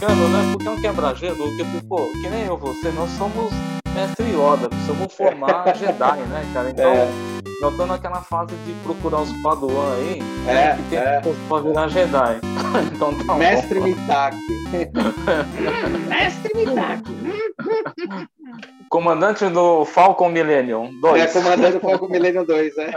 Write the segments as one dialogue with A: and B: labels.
A: brincando, né? Porque é um quebra-gelo, que, pô, que nem eu, você, nós somos mestre Yoda, precisamos formar Jedi, né, cara? Então, é. eu tô naquela fase de procurar os Padawan aí, é, que tem é. pra virar Jedi.
B: então tá Mestre Mitaki.
A: mestre Mitaki. Comandante do Falcon Millennium 2.
B: É, comandante do Falcon Millennium 2, é.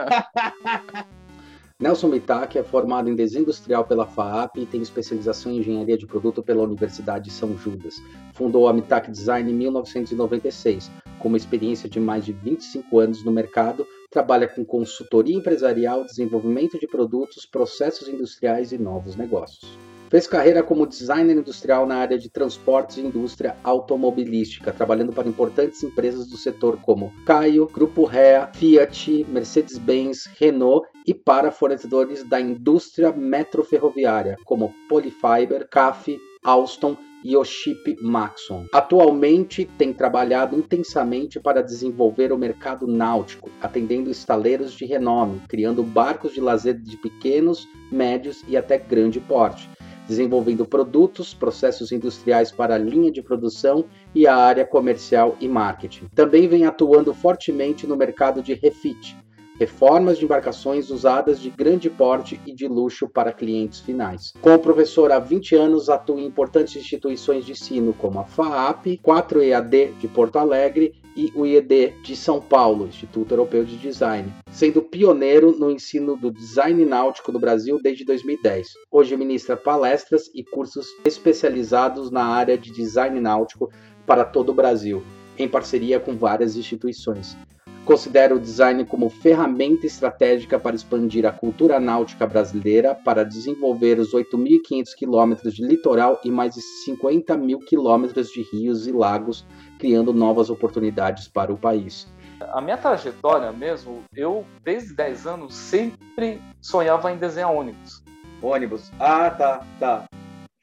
B: Nelson Mitaki é formado em desenho industrial pela FAAP e tem especialização em engenharia de produto pela Universidade de São Judas. Fundou a Mitaki Design em 1996. Com uma experiência de mais de 25 anos no mercado, trabalha com consultoria empresarial, desenvolvimento de produtos, processos industriais e novos negócios. Fez carreira como designer industrial na área de transportes e indústria automobilística, trabalhando para importantes empresas do setor como Caio, Grupo Rea, Fiat, Mercedes-Benz, Renault e para fornecedores da indústria metroferroviária, como Polyfiber, CAF, Alstom e Oship Maxon. Atualmente tem trabalhado intensamente para desenvolver o mercado náutico, atendendo estaleiros de renome, criando barcos de lazer de pequenos, médios e até grande porte desenvolvendo produtos, processos industriais para a linha de produção e a área comercial e marketing. Também vem atuando fortemente no mercado de refit, reformas de embarcações usadas de grande porte e de luxo para clientes finais. Como professor há 20 anos, atua em importantes instituições de ensino como a FAAP, 4EAD de Porto Alegre e o IED de São Paulo, Instituto Europeu de Design, sendo pioneiro no ensino do design náutico no Brasil desde 2010. Hoje ministra palestras e cursos especializados na área de design náutico para todo o Brasil, em parceria com várias instituições. Considera o design como ferramenta estratégica para expandir a cultura náutica brasileira, para desenvolver os 8.500 quilômetros de litoral e mais de 50 mil quilômetros de rios e lagos, criando novas oportunidades para o país.
A: A minha trajetória mesmo, eu desde 10 anos sempre sonhava em desenhar ônibus.
B: Ônibus. Ah, tá, tá.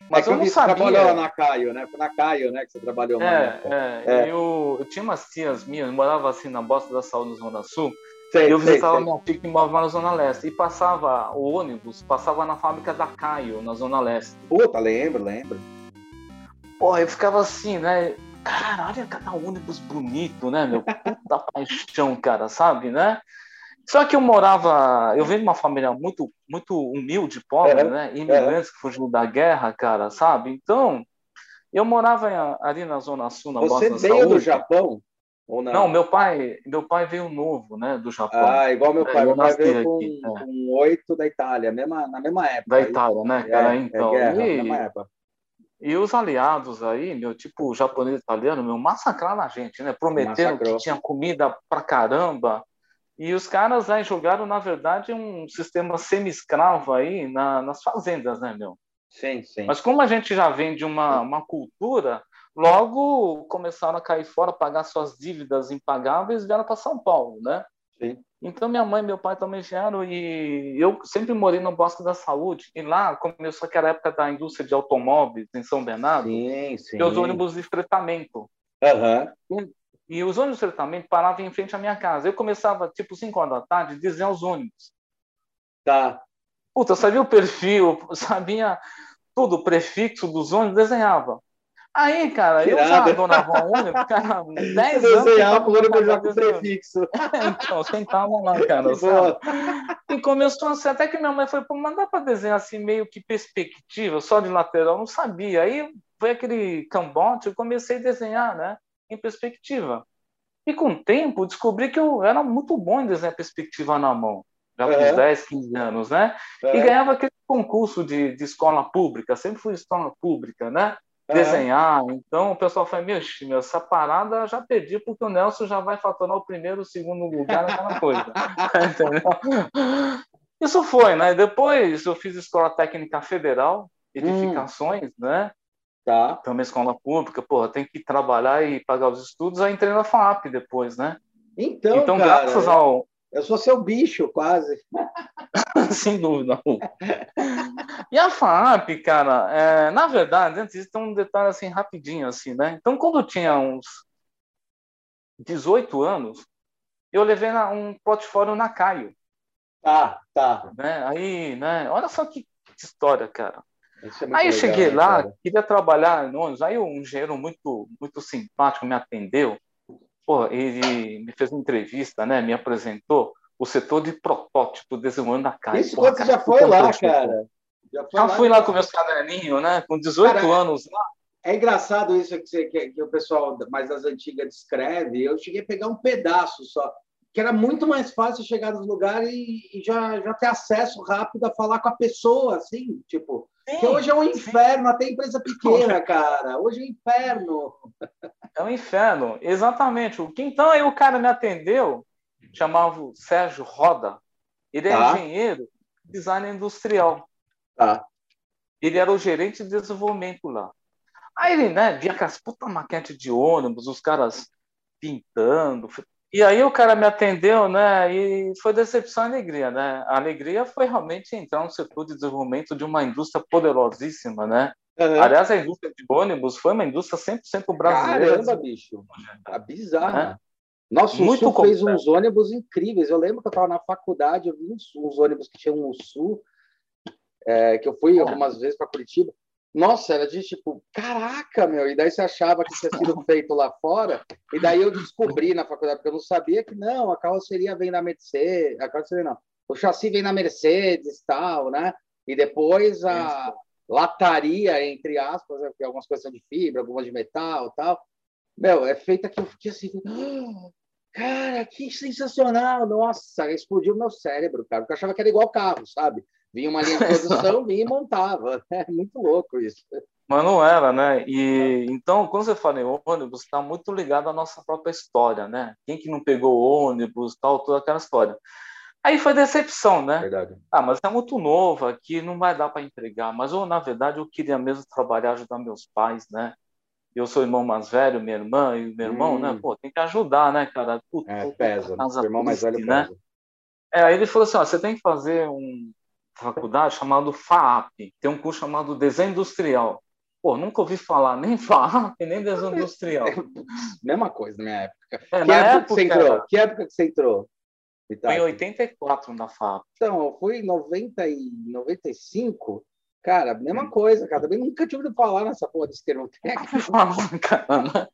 B: Mas é eu não sabia. trabalhou na Caio, né? Foi na Caio, né? Que você trabalhou
A: é, é, é. Eu, eu, tinha umas tias minhas, eu morava assim na Bosta da Saúde, no Zona Sul. Sei, eu visitava sei, minha tia que morava na Zona Leste. E passava, o ônibus passava na fábrica da Caio, na Zona Leste.
B: Puta, lembro, lembro.
A: Porra, eu ficava assim, né? Caralho, cada ônibus bonito, né, meu? Puta paixão, cara, sabe, né? Só que eu morava, eu venho de uma família muito, muito humilde, pobre, é, né? Imigrantes é. que fugiram da guerra, cara, sabe? Então, eu morava em, ali na Zona Sul, na
B: Você veio do Japão?
A: Ou não? não, meu pai, meu pai veio novo, né, do Japão.
B: Ah, igual meu pai. É, meu pai veio com, aqui, é. com oito da Itália, mesma, na mesma época.
A: Da Itália, né, cara? É, é então. Guerra, e, mesma época. E os aliados aí, meu, tipo japonês italiano, meu, massacraram a gente, né? Prometeram Massacrou. que tinha comida pra caramba, e os caras aí jogaram, na verdade, um sistema semi-escravo aí na, nas fazendas, né, meu?
B: Sim, sim.
A: Mas como a gente já vem de uma, uma cultura, logo começaram a cair fora, pagar suas dívidas impagáveis e vieram para São Paulo, né?
B: Sim.
A: Então minha mãe e meu pai também vieram e eu sempre morei no Bosque da Saúde e lá começou aquela época da indústria de automóveis em São Bernardo.
B: Sim, sim.
A: E os ônibus de fretamento.
B: Uhum.
A: E os ônibus de tratamento paravam em frente à minha casa. Eu começava, tipo, 5 horas da tarde, desenhar os ônibus.
B: Tá.
A: Puta, eu sabia o perfil, sabia tudo, o prefixo dos ônibus, desenhava. Aí, cara, eu já adorava um ônibus, cara, 10 anos.
B: Desenhava o ônibus já com prefixo.
A: então, sentava lá, cara. E começou assim, até que minha mãe foi, pô, mas dá para desenhar assim, meio que perspectiva, só de lateral, eu não sabia. Aí foi aquele cambote, eu comecei a desenhar, né? em perspectiva. E com o tempo, descobri que eu era muito bom em desenhar perspectiva na mão, já com uns 10, 15 anos, né? E ganhava aquele concurso de, de escola pública, sempre fui escola pública, né? Desenhar. Então o pessoal falou: meu, meu, essa parada já perdi, porque o Nelson já vai faturar o primeiro, o segundo lugar naquela coisa. Isso foi, né? Depois eu fiz escola técnica federal, edificações, hum. né?
B: Tá.
A: Então, uma escola pública, porra, tem que trabalhar e pagar os estudos, aí entrei na FAP depois, né?
B: Então, então cara, graças ao. Eu sou seu bicho, quase.
A: Sem dúvida. e a FAP, cara, é, na verdade, antes tem um detalhe assim, rapidinho, assim, né? Então, quando eu tinha uns 18 anos, eu levei na, um portfólio na Caio.
B: Tá, tá.
A: Né? Aí, né? Olha só que, que história, cara. É aí eu cheguei legal, lá, cara. queria trabalhar em ônibus, aí um engenheiro muito, muito simpático me atendeu, Pô, ele me fez uma entrevista, né, me apresentou o setor de protótipo desenvolvendo a caixa.
B: Isso quando você já foi lá, cara?
A: Já, já lá fui lá com meus caderninhos, né, com 18 cara, anos lá.
B: É engraçado isso que, você, que, que, o pessoal mais das antigas descreve. Eu cheguei a pegar um pedaço só, que era muito mais fácil chegar nos lugares e, e já, já ter acesso rápido a falar com a pessoa, assim, tipo. Sim, hoje é um inferno, sim. até empresa pequena, cara. Hoje é um inferno.
A: É um inferno, exatamente. Então aí o cara me atendeu, chamava o Sérgio Roda. Ele é tá. engenheiro, design industrial.
B: Tá.
A: Ele era o gerente de desenvolvimento lá. Aí ele, né, via aquelas puta maquete de ônibus, os caras pintando. E aí o cara me atendeu, né, e foi decepção e alegria, né? A alegria foi realmente entrar no setor de desenvolvimento de uma indústria poderosíssima, né? Uhum. Aliás, a indústria de ônibus foi uma indústria 100% brasileira.
B: Caramba, bicho. Tá bizarro. É. Nossa, o Muito Sul fez uns ônibus incríveis. Eu lembro que eu estava na faculdade, eu vi uns, uns ônibus que tinham o Sul, é, que eu fui algumas vezes para Curitiba. Nossa, era de tipo, caraca, meu. E daí você achava que tinha sido feito lá fora. E daí eu descobri na faculdade, porque eu não sabia que não, a carroceria vem da Mercedes. A carroceria não. O chassi vem da Mercedes tal, né? E depois a lataria, entre aspas, né, porque algumas coisas são de fibra, algumas de metal tal. Meu, é feita que eu fiquei assim, oh, cara, que sensacional! Nossa, explodiu meu cérebro, cara. Porque eu achava que era igual carro, sabe? Vinha uma linha de produção, vinha e montava. É muito louco isso.
A: Mas não era, né? E então, quando você fala em ônibus, está muito ligado à nossa própria história, né? Quem que não pegou ônibus, tal, toda aquela história. Aí foi decepção, né?
B: Verdade.
A: Ah, mas é muito novo aqui, não vai dar para entregar. Mas eu, na verdade, eu queria mesmo trabalhar, ajudar meus pais, né? Eu sou irmão mais velho, minha irmã e meu irmão, né? hum. né? Pô, tem que ajudar, né, cara?
B: Puta, é, pesa. O irmão mais velho né? pesa.
A: É, aí ele falou assim, ó, você tem que fazer um faculdade chamado FAAP, tem um curso chamado Desenho Industrial. Pô, nunca ouvi falar nem FAAP, nem Desenho Industrial.
B: Mesma coisa na minha época. É, que, época, época que você entrou? Era... que época que você entrou?
A: Foi em 84 na FAAP.
B: Então, eu fui em 90 e 95. Cara, mesma hum. coisa, cara. Também nunca tive de falar nessa porra desse termo técnico.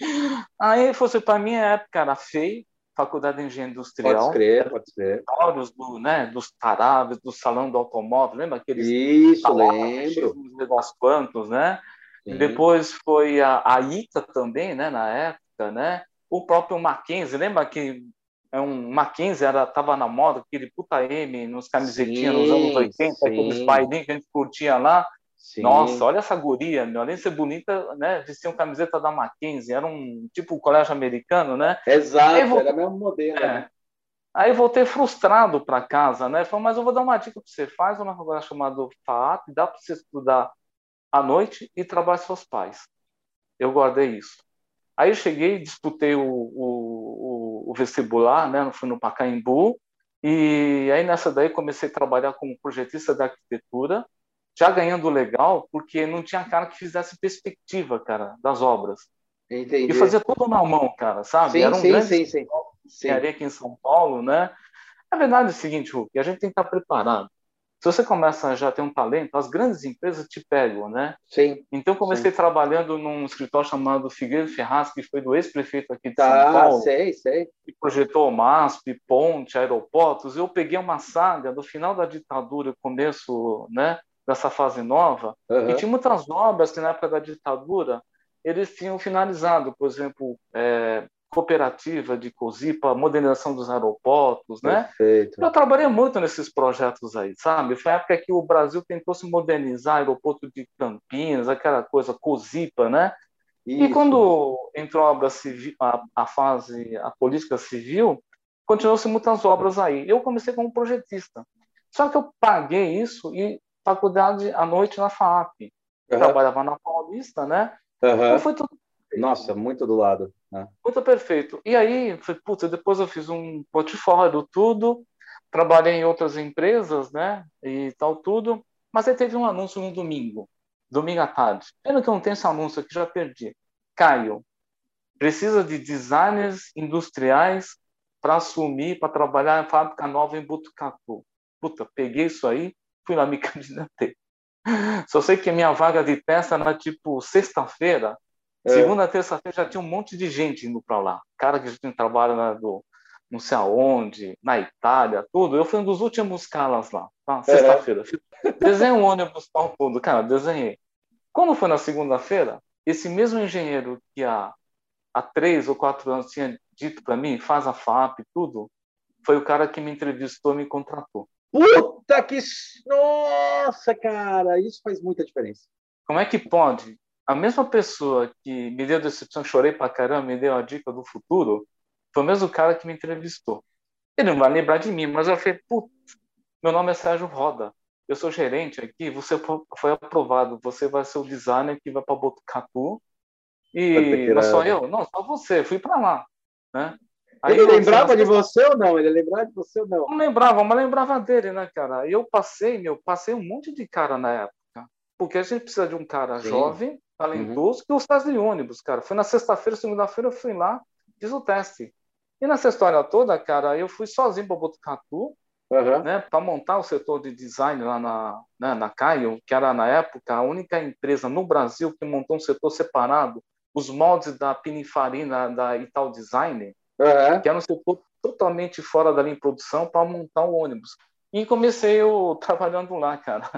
A: Aí, fosse para mim, a época era FEI, Faculdade de Engenharia Industrial.
B: Pode ser, pode ser.
A: Do, né, dos taráveis, do Salão do Automóvel, lembra aqueles?
B: Isso, lembro.
A: Negócios quantos, né? Sim. Depois foi a, a ITA também, né, na época, né? O próprio Mackenzie, lembra que é um Mackenzie era tava na moda, aquele puta M nos camisetinhas sim, nos anos 80, aqueles bailinhos que a gente curtia lá. Sim. Nossa, olha essa guria, meu, além de ser bonita, né, vestia uma camiseta da Mackenzie, era um tipo colégio americano, né?
B: Exato, voltei, era mesmo modelo. É. Né?
A: Aí voltei frustrado para casa, né? Falei, mas eu vou dar uma dica para você, faz uma faculdade chamada FAAP, dá para você estudar à noite e trabalhar seus pais. Eu guardei isso. Aí eu cheguei, disputei o, o, o vestibular, né? Fui no Pacaembu, e aí nessa daí comecei a trabalhar como projetista de arquitetura, já ganhando legal, porque não tinha cara que fizesse perspectiva, cara, das obras.
B: Entendi.
A: E fazia tudo na mão, cara, sabe?
B: Sim, Era um sim, grande sim, sim. sim.
A: aqui em São Paulo, né? A verdade é o seguinte, Hulk, a gente tem que estar preparado. Se você começa a já ter um talento, as grandes empresas te pegam, né?
B: Sim.
A: Então, comecei sim. trabalhando num escritório chamado Figueiredo Ferraz, que foi do ex-prefeito aqui de
B: tá,
A: São Paulo.
B: sei, sei.
A: Que projetou MASP, ponte, aeroportos. Eu peguei uma saga do final da ditadura, começo, né? Dessa fase nova. Uhum. E tinha muitas obras que, na época da ditadura, eles tinham finalizado. Por exemplo, é, cooperativa de COSIPA, modernização dos aeroportos, né?
B: Perfeito.
A: Eu trabalhei muito nesses projetos aí, sabe? Foi a época que o Brasil tentou se modernizar, aeroporto de Campinas, aquela coisa COSIPA, né? Isso. E quando entrou a obra civil, a, a fase, a política civil, continuou-se muitas obras aí. Eu comecei como projetista. Só que eu paguei isso e faculdade à noite na FAAP. Uhum. Trabalhava na Paulista, né?
B: Uhum. Então foi tudo nossa, muito do lado. Né?
A: Muito perfeito. E aí, puta, depois eu fiz um portfólio, tudo, trabalhei em outras empresas, né, e tal, tudo, mas aí teve um anúncio no domingo, domingo à tarde. Pena que eu não tenho esse anúncio aqui, já perdi. Caio, precisa de designers industriais para assumir, para trabalhar em fábrica nova em Botucatu. Puta, peguei isso aí, fui lá me candidatei. Só sei que minha vaga de teste era tipo sexta-feira. É. Segunda, terça-feira já tinha um monte de gente indo para lá. Cara que já tinha trabalho na, do, não sei aonde, na Itália, tudo. Eu fui um dos últimos caras lá, tá? sexta-feira. É. Desenhei um ônibus para tudo, cara, desenhei. Quando foi na segunda-feira, esse mesmo engenheiro que há, há três ou quatro anos tinha dito para mim, faz a FAP, tudo, foi o cara que me entrevistou e me contratou.
B: Puta que. Nossa, cara, isso faz muita diferença.
A: Como é que pode? A mesma pessoa que me deu decepção, chorei pra caramba, me deu a dica do futuro, foi o mesmo cara que me entrevistou. Ele não vai lembrar de mim, mas eu falei, putz, meu nome é Sérgio Roda, eu sou gerente aqui, você foi aprovado, você vai ser o designer que vai para Botucatu, e não só eu, não, só você, fui para lá, né?
B: Aí ele lembrava de você ou não? Ele lembrava de você ou não?
A: Não lembrava, mas lembrava dele, né, cara? E eu passei, meu, passei um monte de cara na época. Porque a gente precisa de um cara Sim. jovem, talentoso, uhum. que gostasse de ônibus, cara. Foi na sexta-feira, segunda-feira, eu fui lá, fiz o teste. E nessa história toda, cara, eu fui sozinho para Botucatu, uhum. né, para montar o setor de design lá na, né, na Caio, que era, na época, a única empresa no Brasil que montou um setor separado, os moldes da Pininfarina, da Ital Design, uhum. que era um setor totalmente fora da linha de produção para montar o um ônibus. E comecei eu trabalhando lá, cara.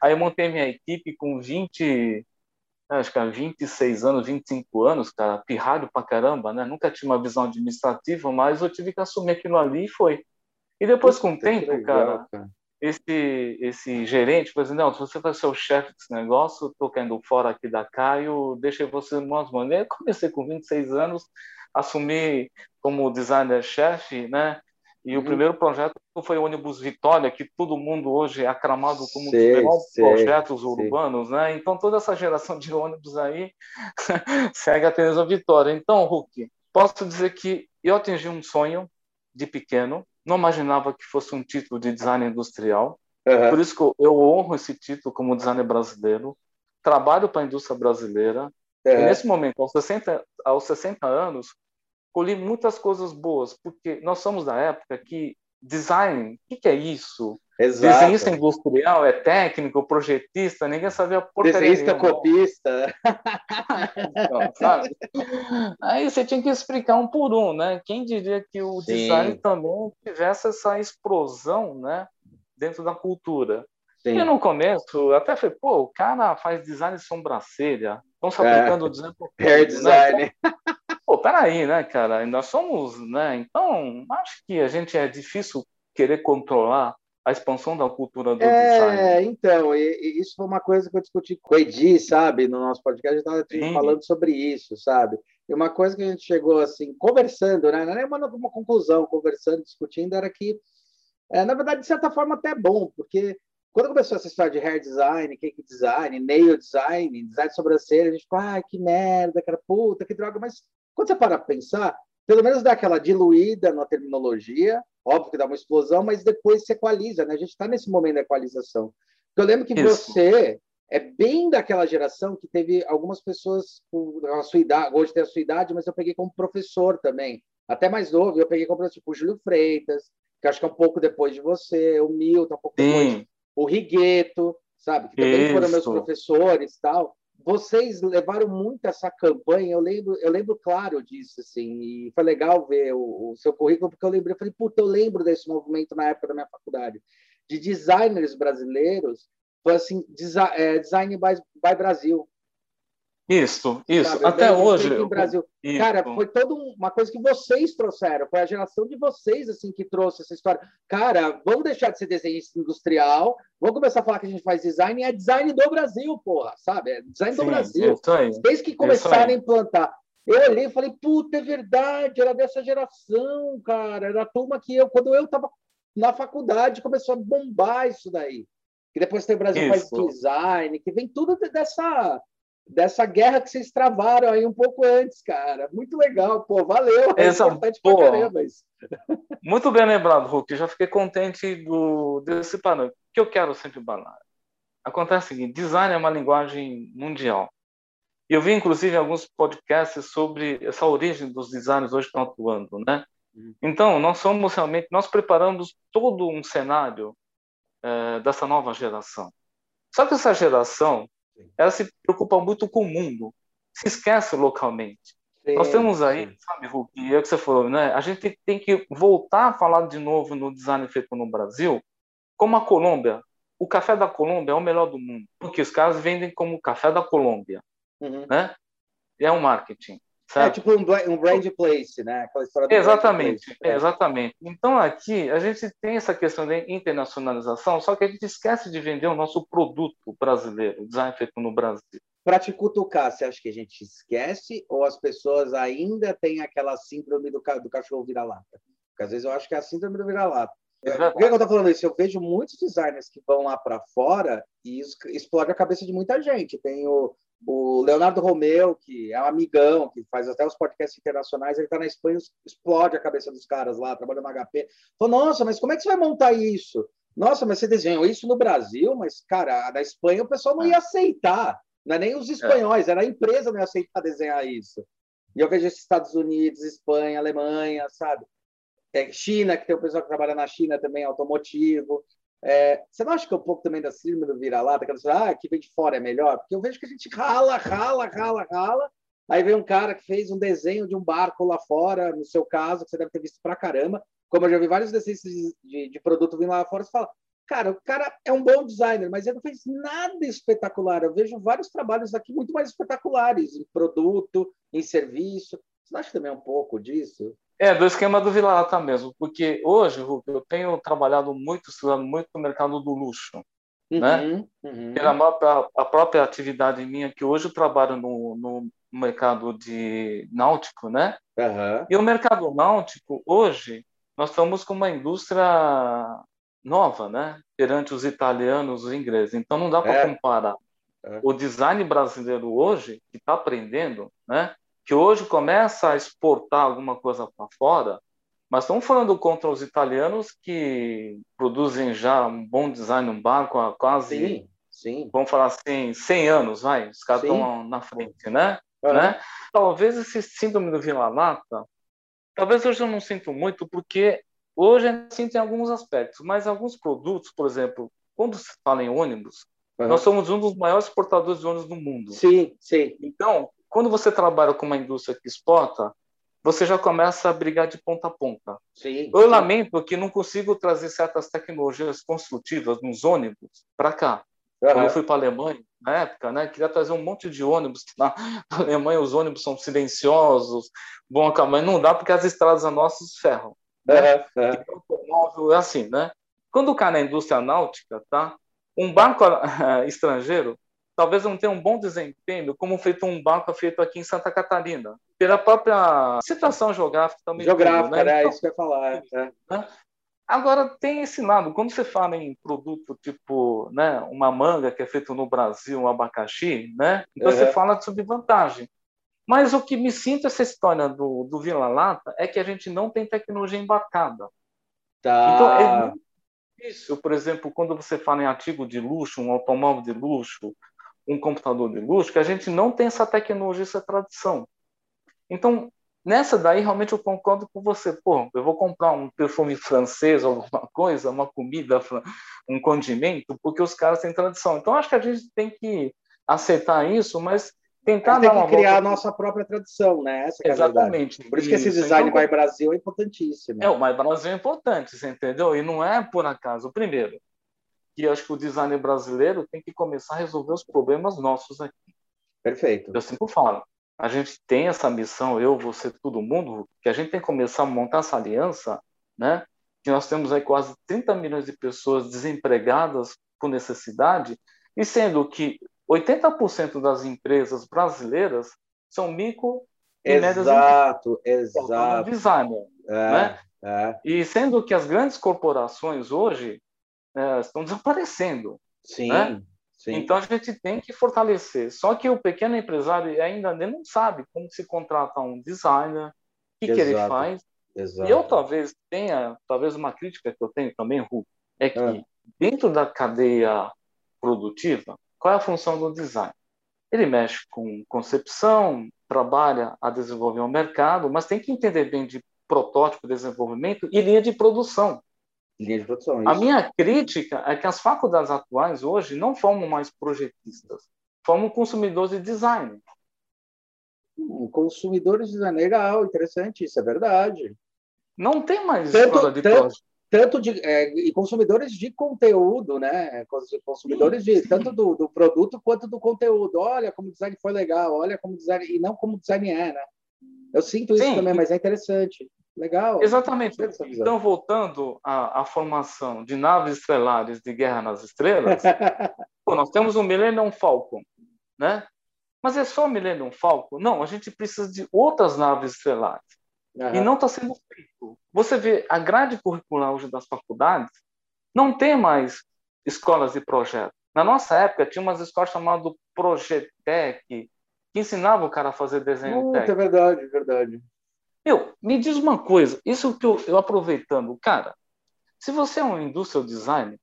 A: Aí eu montei minha equipe com 20, acho que há 26 anos, 25 anos, cara, pirralho pra caramba, né? Nunca tive uma visão administrativa, mas eu tive que assumir aquilo ali e foi. E depois, com o tempo, legal, cara, cara, esse, esse gerente falou assim, não, se você vai ser o chefe desse negócio, estou caindo fora aqui da Caio, deixei você em mãos mãos. Eu comecei com 26 anos, assumi como designer-chefe, né? E uhum. o primeiro projeto foi o ônibus Vitória, que todo mundo hoje é aclamado como sei, um dos melhores projetos sei. urbanos, né? Então toda essa geração de ônibus aí segue a Teresa Vitória. Então, Hulk, posso dizer que eu atingi um sonho de pequeno, não imaginava que fosse um título de design industrial. Uhum. Por isso que eu honro esse título como designer brasileiro. Trabalho para a indústria brasileira. Uhum. E nesse momento, aos 60, aos 60 anos, colhi muitas coisas boas, porque nós somos da época que design, o que, que, é isso? Exato. Desenhista industrial, é técnico, projetista, ninguém sabia
B: porcaria Desenhista copista.
A: então? Aí você tinha que explicar um por um, né? Quem diria que o Sim. design também tivesse essa explosão, né? Dentro da cultura. Sim. E no começo, até falei, pô, o cara faz design de sobrancelha, estão se é. aplicando é. o design...
B: Hair design. Né?
A: Pô, peraí, né, cara? Nós somos, né? Então, acho que a gente é difícil querer controlar a expansão da cultura do
B: é,
A: design.
B: É, então, e, e isso foi uma coisa que eu discuti com o Edi, sabe? No nosso podcast, a gente estava falando sobre isso, sabe? E uma coisa que a gente chegou, assim, conversando, né? Não é uma, uma conclusão, conversando, discutindo, era que, é, na verdade, de certa forma, até é bom, porque quando começou essa história de hair design, cake design, nail design, design de sobrancelha, a gente ficou, ai, que merda, cara, puta, que droga, mas quando você para pensar, pelo menos dá aquela diluída na terminologia, óbvio que dá uma explosão, mas depois se equaliza, né? A gente está nesse momento da equalização. Eu lembro que Isso. você é bem daquela geração que teve algumas pessoas com a sua idade, hoje tem a sua idade, mas eu peguei como professor também, até mais novo, eu peguei como professor, tipo o Júlio Freitas, que acho que é um pouco depois de você, o Milton, um pouco Sim. depois, o Rigueto, sabe? Que também Isso. foram meus professores tal vocês levaram muito essa campanha, eu lembro, eu lembro claro disso, assim, e foi legal ver o, o seu currículo, porque eu lembrei, eu falei, puta, eu lembro desse movimento na época da minha faculdade, de designers brasileiros, foi assim, design, é, design by, by Brasil,
A: isso, isso. Sabe? Até hoje.
B: Brasil. Isso. Cara, foi toda uma coisa que vocês trouxeram. Foi a geração de vocês assim que trouxe essa história. Cara, vamos deixar de ser desenhista industrial. Vamos começar a falar que a gente faz design. É design do Brasil, porra, sabe? É design Sim, do Brasil. Desde que começaram a implantar. Eu olhei e falei, puta, é verdade, era dessa geração, cara. Era a turma que eu, quando eu estava na faculdade, começou a bombar isso daí. Que depois tem o Brasil isso. faz design, que vem tudo dessa dessa guerra que vocês travaram aí um pouco antes, cara. Muito legal, pô, valeu. É Essa, importante pô, pra caramba isso.
A: Muito bem lembrado, Hulk. Já fiquei contente do, desse panorama. O que eu quero sempre falar? Acontece o seguinte, design é uma linguagem mundial. Eu vi, inclusive, alguns podcasts sobre essa origem dos designers hoje estão atuando, né? Uhum. Então, nós somos realmente, nós preparamos todo um cenário é, dessa nova geração. Só que essa geração, ela se preocupa muito com o mundo, se esquece localmente. Sim, Nós temos aí, sim. sabe, Hulk, é o que você falou, né? A gente tem que voltar a falar de novo no design feito no Brasil, como a Colômbia. O café da Colômbia é o melhor do mundo, porque os caras vendem como café da Colômbia, uhum. né? É um marketing.
B: É tipo um, um brand place, né? Aquela história do
A: Exatamente, place, é. exatamente. Então aqui a gente tem essa questão de internacionalização, só que a gente esquece de vender o nosso produto brasileiro, o design feito no Brasil.
B: Para te cutucar, você acha que a gente esquece ou as pessoas ainda têm aquela síndrome do, do cachorro vira-lata? Porque às vezes eu acho que é a síndrome do vira-lata. É Por que eu estou falando isso? Eu vejo muitos designers que vão lá para fora e isso explode a cabeça de muita gente. Tem o, o Leonardo Romeu, que é um amigão, que faz até os podcasts internacionais, ele está na Espanha, explode a cabeça dos caras lá, trabalha no HP. Falou, nossa, mas como é que você vai montar isso? Nossa, mas você desenhou isso no Brasil, mas, cara, na Espanha o pessoal não ia aceitar. Não é nem os espanhóis, era a empresa não ia aceitar desenhar isso. E eu vejo Estados Unidos, Espanha, Alemanha, sabe? É, China, que tem o pessoal que trabalha na China também, automotivo. É, você não acha que é um pouco também da síndrome do vira-lata, ah, que vem de fora é melhor? Porque eu vejo que a gente rala, rala, rala, rala, aí vem um cara que fez um desenho de um barco lá fora, no seu caso, que você deve ter visto pra caramba, como eu já vi vários desenhos de, de, de produto vindo lá fora, você fala, cara, o cara é um bom designer, mas ele não fez nada espetacular. Eu vejo vários trabalhos aqui muito mais espetaculares, em produto, em serviço. Você acha também um pouco disso?
A: É, do esquema do Vila-Lata mesmo, porque hoje, Hulk, eu tenho trabalhado muito, estudando muito no mercado do luxo, uhum, né? Uhum. Pela própria, a própria atividade minha, que hoje eu trabalho no, no mercado de náutico, né? Uhum. E o mercado náutico, hoje, nós estamos com uma indústria nova, né? Perante os italianos, os ingleses. Então, não dá para é. comparar. É. O design brasileiro hoje, que está aprendendo, né? Que hoje começa a exportar alguma coisa para fora, mas estamos falando contra os italianos que produzem já um bom design no barco há quase, sim, sim. vamos falar assim, 100 anos, vai, os caras estão na frente, né? Uhum. né? Talvez esse síndrome do vila-lata, talvez hoje eu não sinto muito, porque hoje eu sinto em alguns aspectos, mas alguns produtos, por exemplo, quando se fala em ônibus, nós somos um dos maiores exportadores de ônibus do mundo.
B: Sim, sim.
A: Então, quando você trabalha com uma indústria que exporta, você já começa a brigar de ponta a ponta. Sim, eu sim. lamento que não consigo trazer certas tecnologias construtivas nos ônibus para cá. Uhum. Quando eu fui para a Alemanha, na época, né, queria trazer um monte de ônibus. Na Alemanha, os ônibus são silenciosos, bom acabar, não dá porque as estradas nossas ferram. Né? Uhum. Automóvel é assim, né? Quando cai na indústria náutica, tá? Um barco estrangeiro talvez não tenha um bom desempenho como feito um barco feito aqui em Santa Catarina, pela própria situação geográfica também.
B: Geográfica, né? é então, isso que eu ia falar. É.
A: Né? Agora, tem esse lado, quando você fala em produto tipo né, uma manga que é feito no Brasil, um abacaxi, né, então uhum. você fala sobre vantagem. Mas o que me sinto essa história do, do Vila Lata é que a gente não tem tecnologia embarcada. Tá. Então, é muito difícil, por exemplo, quando você fala em artigo de luxo, um automóvel de luxo, um computador de luxo, que a gente não tem essa tecnologia, essa tradição. Então, nessa daí, realmente eu concordo com você. Pô, eu vou comprar um perfume francês, alguma coisa, uma comida, um condimento, porque os caras têm tradição. Então, acho que a gente tem que aceitar isso, mas tentar
B: dar uma que criar a nossa própria tradição, né? Essa
A: é Exatamente.
B: Por isso, isso, que esse design então, My Brasil é importantíssimo.
A: É, o My Brasil é importante, você entendeu? E não é por acaso. Primeiro, que acho que o designer brasileiro tem que começar a resolver os problemas nossos aqui.
B: Perfeito.
A: Eu sempre falo, a gente tem essa missão, eu, você, todo mundo, que a gente tem que começar a montar essa aliança, né? Que nós temos aí quase 30 milhões de pessoas desempregadas por necessidade, e sendo que 80% das empresas brasileiras são micro e
B: exato, médias Exato, exato.
A: Designer, é, né? É. E sendo que as grandes corporações hoje é, estão desaparecendo. Sim, né? sim. Então a gente tem que fortalecer. Só que o pequeno empresário ainda não sabe como se contrata um designer, o que, que ele faz. Exato. E eu talvez tenha, talvez uma crítica que eu tenho também, Ru, é que é. dentro da cadeia produtiva, qual é a função do design? Ele mexe com concepção, trabalha a desenvolver o um mercado, mas tem que entender bem de protótipo, desenvolvimento e linha de produção.
B: Linha de produção.
A: Isso. A minha crítica é que as faculdades atuais hoje não formam mais projetistas, formam consumidores de design.
B: Hum, consumidores de design, legal, interessante, isso é verdade.
A: Não tem mais tanto, de
B: tanto, tanto de é, e consumidores de conteúdo, né? Consumidores de tanto do, do, produto quanto do conteúdo. Olha como o design foi legal, olha como o design e não como o design é, né? Eu sinto isso Sim. também, mas é interessante. Legal.
A: Exatamente. Então, voltando à, à, formação de naves estelares de Guerra nas Estrelas, pô, nós temos o Millennium Falcon, né? Mas é só o Millennium Falcon? Não, a gente precisa de outras naves estelares. Uhum. E não está sendo feito. Você vê a grade curricular hoje das faculdades, não tem mais escolas de projeto. Na nossa época, tinha umas escolas chamadas Projetec, que ensinavam o cara a fazer desenho
B: Muito, técnico. É verdade, é verdade.
A: Meu, me diz uma coisa, isso que eu, eu aproveitando, cara, se você é um industrial designer, o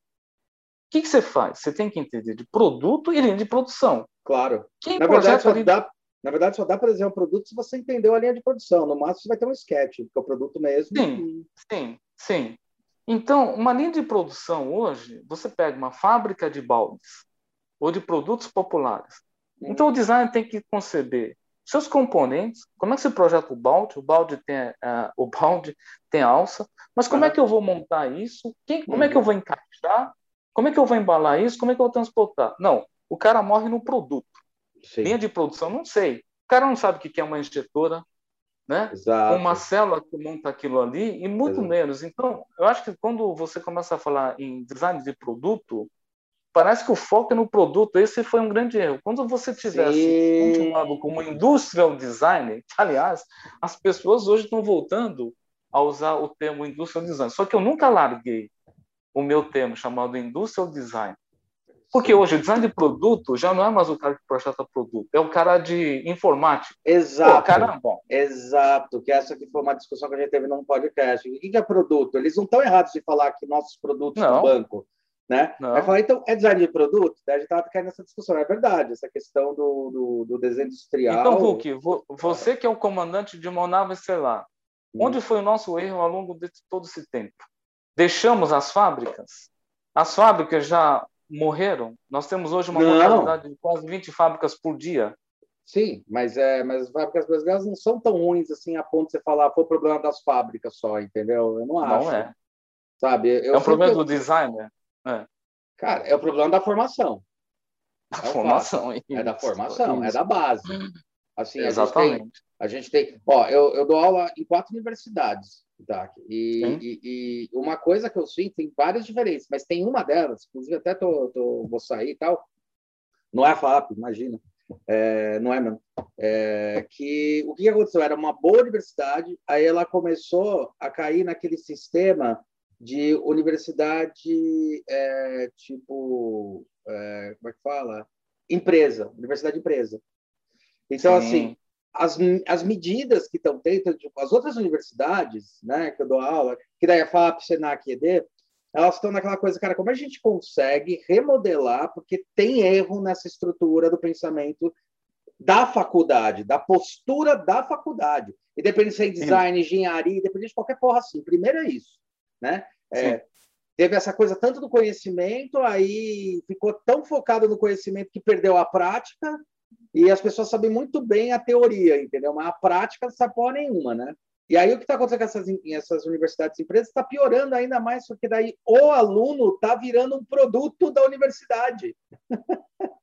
A: que, que você faz? Você tem que entender de produto e linha de produção.
B: Claro. Quem na, verdade, só dá, na verdade, só dá para desenhar um produto se você entendeu a linha de produção. No máximo, você vai ter um sketch, que é o produto mesmo.
A: Sim, sim, sim. Então, uma linha de produção hoje, você pega uma fábrica de baldes ou de produtos populares. Hum. Então, o design tem que conceber seus componentes, como é que você projeta o balde? O balde tem, uh, o balde tem alça, mas como é que eu vou montar isso? Quem, como é que eu uhum. vou encaixar? Como é que eu vou embalar isso? Como é que eu vou transportar? Não, o cara morre no produto. Sim. Linha de produção, não sei. O cara não sabe o que é uma injetora, né?
B: Exato.
A: Uma célula que monta aquilo ali, e muito Exato. menos. Então, eu acho que quando você começa a falar em design de produto, parece que o foco é no produto. Esse foi um grande erro. Quando você tivesse continuado como industrial designer, aliás, as pessoas hoje estão voltando a usar o termo industrial design. Só que eu nunca larguei o meu termo chamado industrial design. Porque hoje o design de produto já não é mais o cara que projeta produto, é o cara de informática.
B: Exato. Pô, caramba. Exato, que essa que foi uma discussão que a gente teve num podcast. O que é produto? Eles não estão errados de falar que nossos produtos não. no banco né? Aí falar, então, é design de produto? Daí a gente estava caindo nessa discussão. É verdade, essa questão do, do, do desenho industrial.
A: Então, Hulk, você que é o comandante de uma nave estelar, hum. onde foi o nosso erro ao longo de todo esse tempo? Deixamos as fábricas? As fábricas já morreram? Nós temos hoje uma mortalidade de quase 20 fábricas por dia.
B: Sim, mas, é, mas as fábricas brasileiras não são tão ruins assim a ponto de você falar foi o problema das fábricas só, entendeu? Eu não acho.
A: Não é.
B: Sabe?
A: Eu é um problema do designer. É.
B: Cara, é o problema da formação.
A: Da é formação.
B: Isso, é da formação, isso. é da base. Assim,
A: Exatamente.
B: A gente tem, a gente tem ó, eu, eu dou aula em quatro universidades, tá? E, e, e, uma coisa que eu sinto, tem várias diferenças, mas tem uma delas, inclusive até tô, tô vou sair e tal, não é a FAP, imagina, é, não é mesmo, é, que o que aconteceu? Era uma boa universidade, aí ela começou a cair naquele sistema de universidade é, tipo é, como é que fala empresa universidade empresa então Sim. assim as, as medidas que estão tendo tipo, as outras universidades né que eu dou aula que daí a FAP Senac ED elas estão naquela coisa cara como a gente consegue remodelar porque tem erro nessa estrutura do pensamento da faculdade, da postura da faculdade. Independente se é design, Sim. engenharia, independente de qualquer porra assim. Primeiro é isso né? É, teve essa coisa tanto do conhecimento, aí ficou tão focado no conhecimento que perdeu a prática, e as pessoas sabem muito bem a teoria, entendeu? Mas a prática não sabe porra nenhuma, né? E aí o que está acontecendo com essas, essas universidades e empresas está piorando ainda mais, porque daí o aluno está virando um produto da universidade.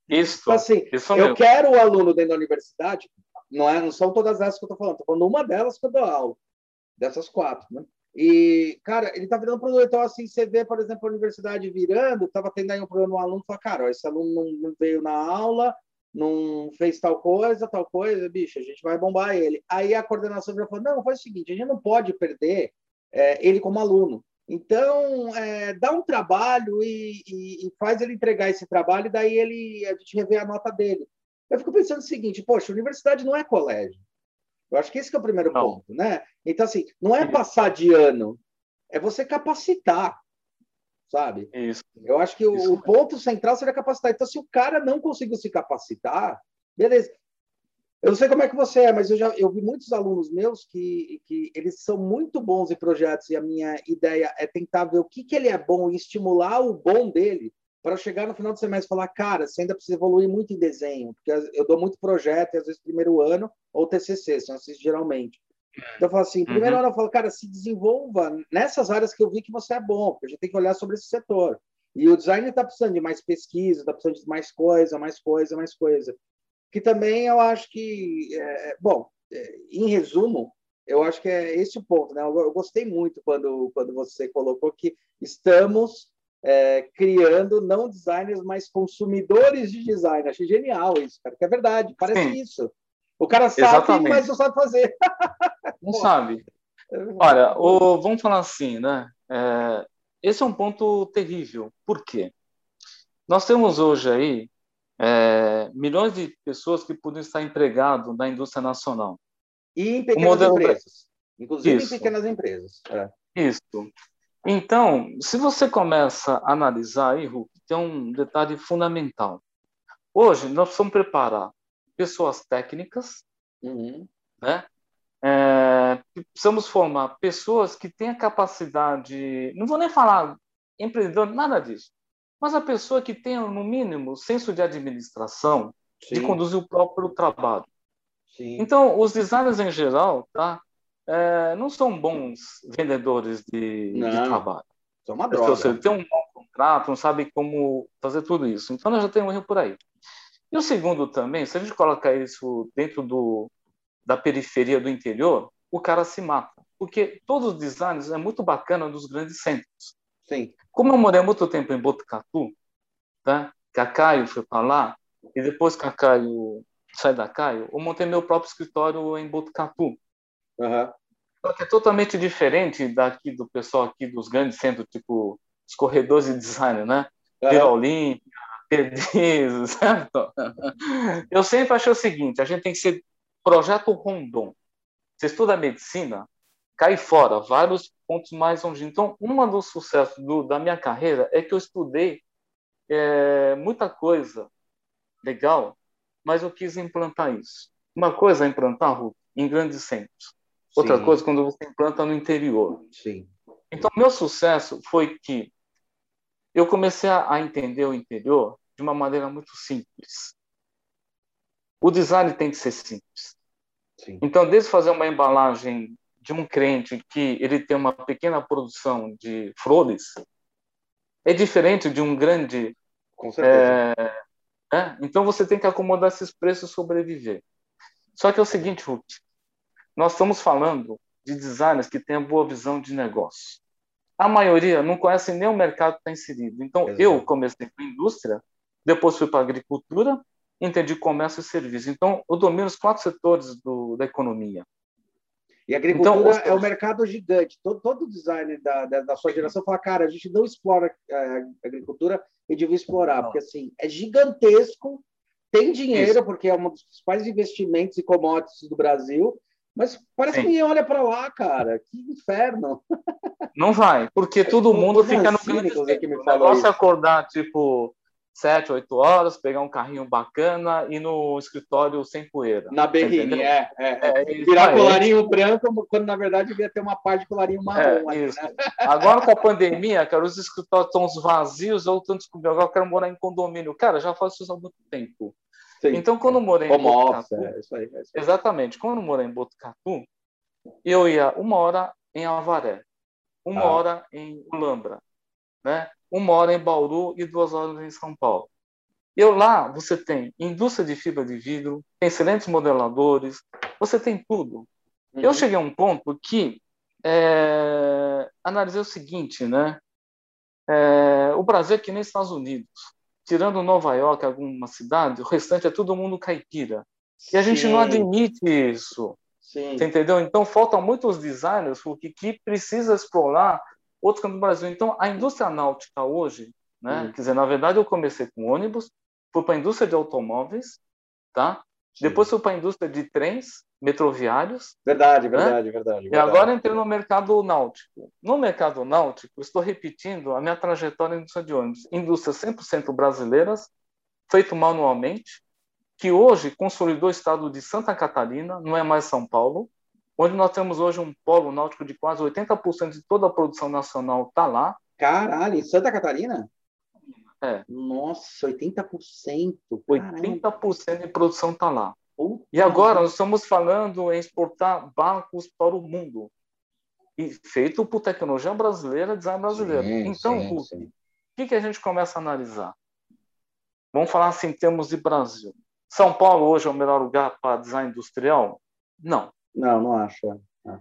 A: Isso.
B: então, assim,
A: isso
B: eu quero o aluno dentro da universidade, não, é, não são todas essas que eu estou falando, estou falando uma delas que eu dou aula, dessas quatro, né? E, cara, ele tá virando produtor. Então, assim, você vê, por exemplo, a universidade virando, estava tendo aí um problema, um aluno fala, cara, esse aluno não, não, veio na aula, não fez tal coisa, tal coisa, bicho, a gente vai bombar ele. Aí a coordenação já falou, não, faz o seguinte, a gente não pode perder é, ele como aluno. Então, é, dá um trabalho e, e, e, faz ele entregar esse trabalho, e daí ele, a gente revê a nota dele. Eu fico pensando o seguinte, poxa, universidade não é colégio. Eu acho que esse que é o primeiro não. ponto, né? Então, assim, não é passar de ano, é você capacitar, sabe?
A: Isso.
B: Eu acho que o, o ponto central seria capacitar. Então, se o cara não conseguiu se capacitar, beleza. Eu não sei como é que você é, mas eu já eu vi muitos alunos meus que, que eles são muito bons em projetos e a minha ideia é tentar ver o que, que ele é bom e estimular o bom dele para chegar no final do semestre e falar, cara, você ainda precisa evoluir muito em desenho, porque eu dou muito projeto, e às vezes primeiro ano ou TCC, são esses geralmente. Então eu falo assim, primeiro uhum. ano eu falo, cara, se desenvolva nessas áreas que eu vi que você é bom, porque a gente tem que olhar sobre esse setor. E o design está precisando de mais pesquisa, está precisando de mais coisa, mais coisa, mais coisa. Que também eu acho que, é, bom, é, em resumo, eu acho que é esse o ponto, né? Eu, eu gostei muito quando, quando você colocou que estamos é, criando não designers, mas consumidores de design. Achei genial isso, cara, que é verdade, parece Sim. isso. O cara sabe, Exatamente. mas não sabe fazer.
A: Não sabe. Olha, o, vamos falar assim, né? É, esse é um ponto terrível. Por quê? Nós temos hoje aí é, milhões de pessoas que podem estar empregados na indústria nacional.
B: E em pequenas empresas. Inclusive Isso. em pequenas empresas. É.
A: Isso. Então, se você começa a analisar aí, Hulk, tem um detalhe fundamental. Hoje, nós precisamos preparar pessoas técnicas, uhum. né? É, precisamos formar pessoas que tenham capacidade, não vou nem falar empreendedor, nada disso, mas a pessoa que tenha, no mínimo, senso de administração, Sim. de conduzir o próprio trabalho. Sim. Então, os designers em geral, tá? É, não são bons vendedores de, de trabalho.
B: São uma droga. Seja,
A: tem um bom contrato, não sabe como fazer tudo isso. Então, nós já temos um erro por aí. E o segundo também, se a gente colocar isso dentro do, da periferia do interior, o cara se mata. Porque todos os designs é muito bacana nos grandes centros.
B: Sim.
A: Como eu morei muito tempo em Botucatu, tá? Cacaio foi para lá, e depois Cacaio sai da Caio, eu montei meu próprio escritório em Botucatu.
B: Uhum.
A: Só que é totalmente diferente daqui do pessoal aqui dos grandes centros, tipo os corredores de design, né? Uhum. Vila Olímpia, Perdiz, certo? Eu sempre achei o seguinte, a gente tem que ser Projeto Rondon. Você estuda medicina, cai fora, vários pontos mais longe. Então, um dos sucessos do, da minha carreira é que eu estudei é, muita coisa legal, mas eu quis implantar isso. Uma coisa é implantar em grandes centros. Outra Sim. coisa quando você implanta no interior.
B: Sim.
A: Então, meu sucesso foi que eu comecei a entender o interior de uma maneira muito simples. O design tem que ser simples.
B: Sim.
A: Então, desde fazer uma embalagem de um crente que ele tem uma pequena produção de flores, é diferente de um grande.
B: Com certeza.
A: É, é? Então, você tem que acomodar esses preços e sobreviver. Só que é o seguinte, Hulk, nós estamos falando de designers que têm boa visão de negócio. A maioria não conhece nem o mercado que está inserido. Então, Exato. eu comecei com indústria, depois fui para agricultura, entendi comércio e serviço. Então, eu domino os quatro setores do, da economia.
B: E a agricultura então, é um mercado gigante. Todo, todo designer da, da, da, sua geração fala, cara, a gente não explora a agricultura e devia explorar, porque assim, é gigantesco, tem dinheiro, Isso. porque é um dos principais investimentos e commodities do Brasil, mas parece Sim. que ninguém olha para lá, cara. Que inferno.
A: Não vai, porque todo mundo fica no grande. Que me negócio é acordar, tipo, sete, oito horas, pegar um carrinho bacana e no escritório sem poeira.
B: Na berrine, é, é. é Virar colarinho branco, quando na verdade devia ter uma parte de colarinho marrom. É,
A: né? Agora com a pandemia, cara, os escritórios estão vazios, ou tanto descobrindo, agora eu quero morar em condomínio. Cara, já faço isso há muito tempo. Sim, então, quando eu morei em
B: Botucatu... É, isso aí, é isso
A: aí. Exatamente. Quando eu morei em Botucatu, eu ia uma hora em Avaré, uma ah. hora em Ulambra, né? uma hora em Bauru e duas horas em São Paulo. Eu lá, você tem indústria de fibra de vidro, tem excelentes modeladores, você tem tudo. Uhum. Eu cheguei a um ponto que é, analisei o seguinte, né? É, o Brasil é que nem Estados Unidos. Tirando Nova York, alguma cidade, o restante é todo mundo caipira. E a gente não admite isso.
B: Sim.
A: Você entendeu? Então, faltam muitos designers que, que precisa explorar outros campos do Brasil. Então, a indústria náutica hoje, né? Hum. Quer dizer, na verdade, eu comecei com ônibus, fui para a indústria de automóveis, tá? Sim. Depois fui para a indústria de trens metroviários.
B: Verdade, verdade, né? verdade, verdade.
A: E agora entrei no mercado náutico. No mercado náutico, estou repetindo a minha trajetória em indústria de ônibus. Indústrias 100% brasileiras, feito manualmente, que hoje consolidou o estado de Santa Catarina, não é mais São Paulo, onde nós temos hoje um polo náutico de quase 80% de toda a produção nacional está lá.
B: Caralho, em Santa Catarina?
A: É.
B: Nossa, 80%.
A: 80% de produção está lá. E agora nós estamos falando em exportar barcos para o mundo. E feito por tecnologia brasileira, design brasileiro. Sim, então, sim, o que, que a gente começa a analisar? Vamos falar assim em termos de Brasil. São Paulo hoje é o melhor lugar para design industrial? Não.
B: Não, não acho. É.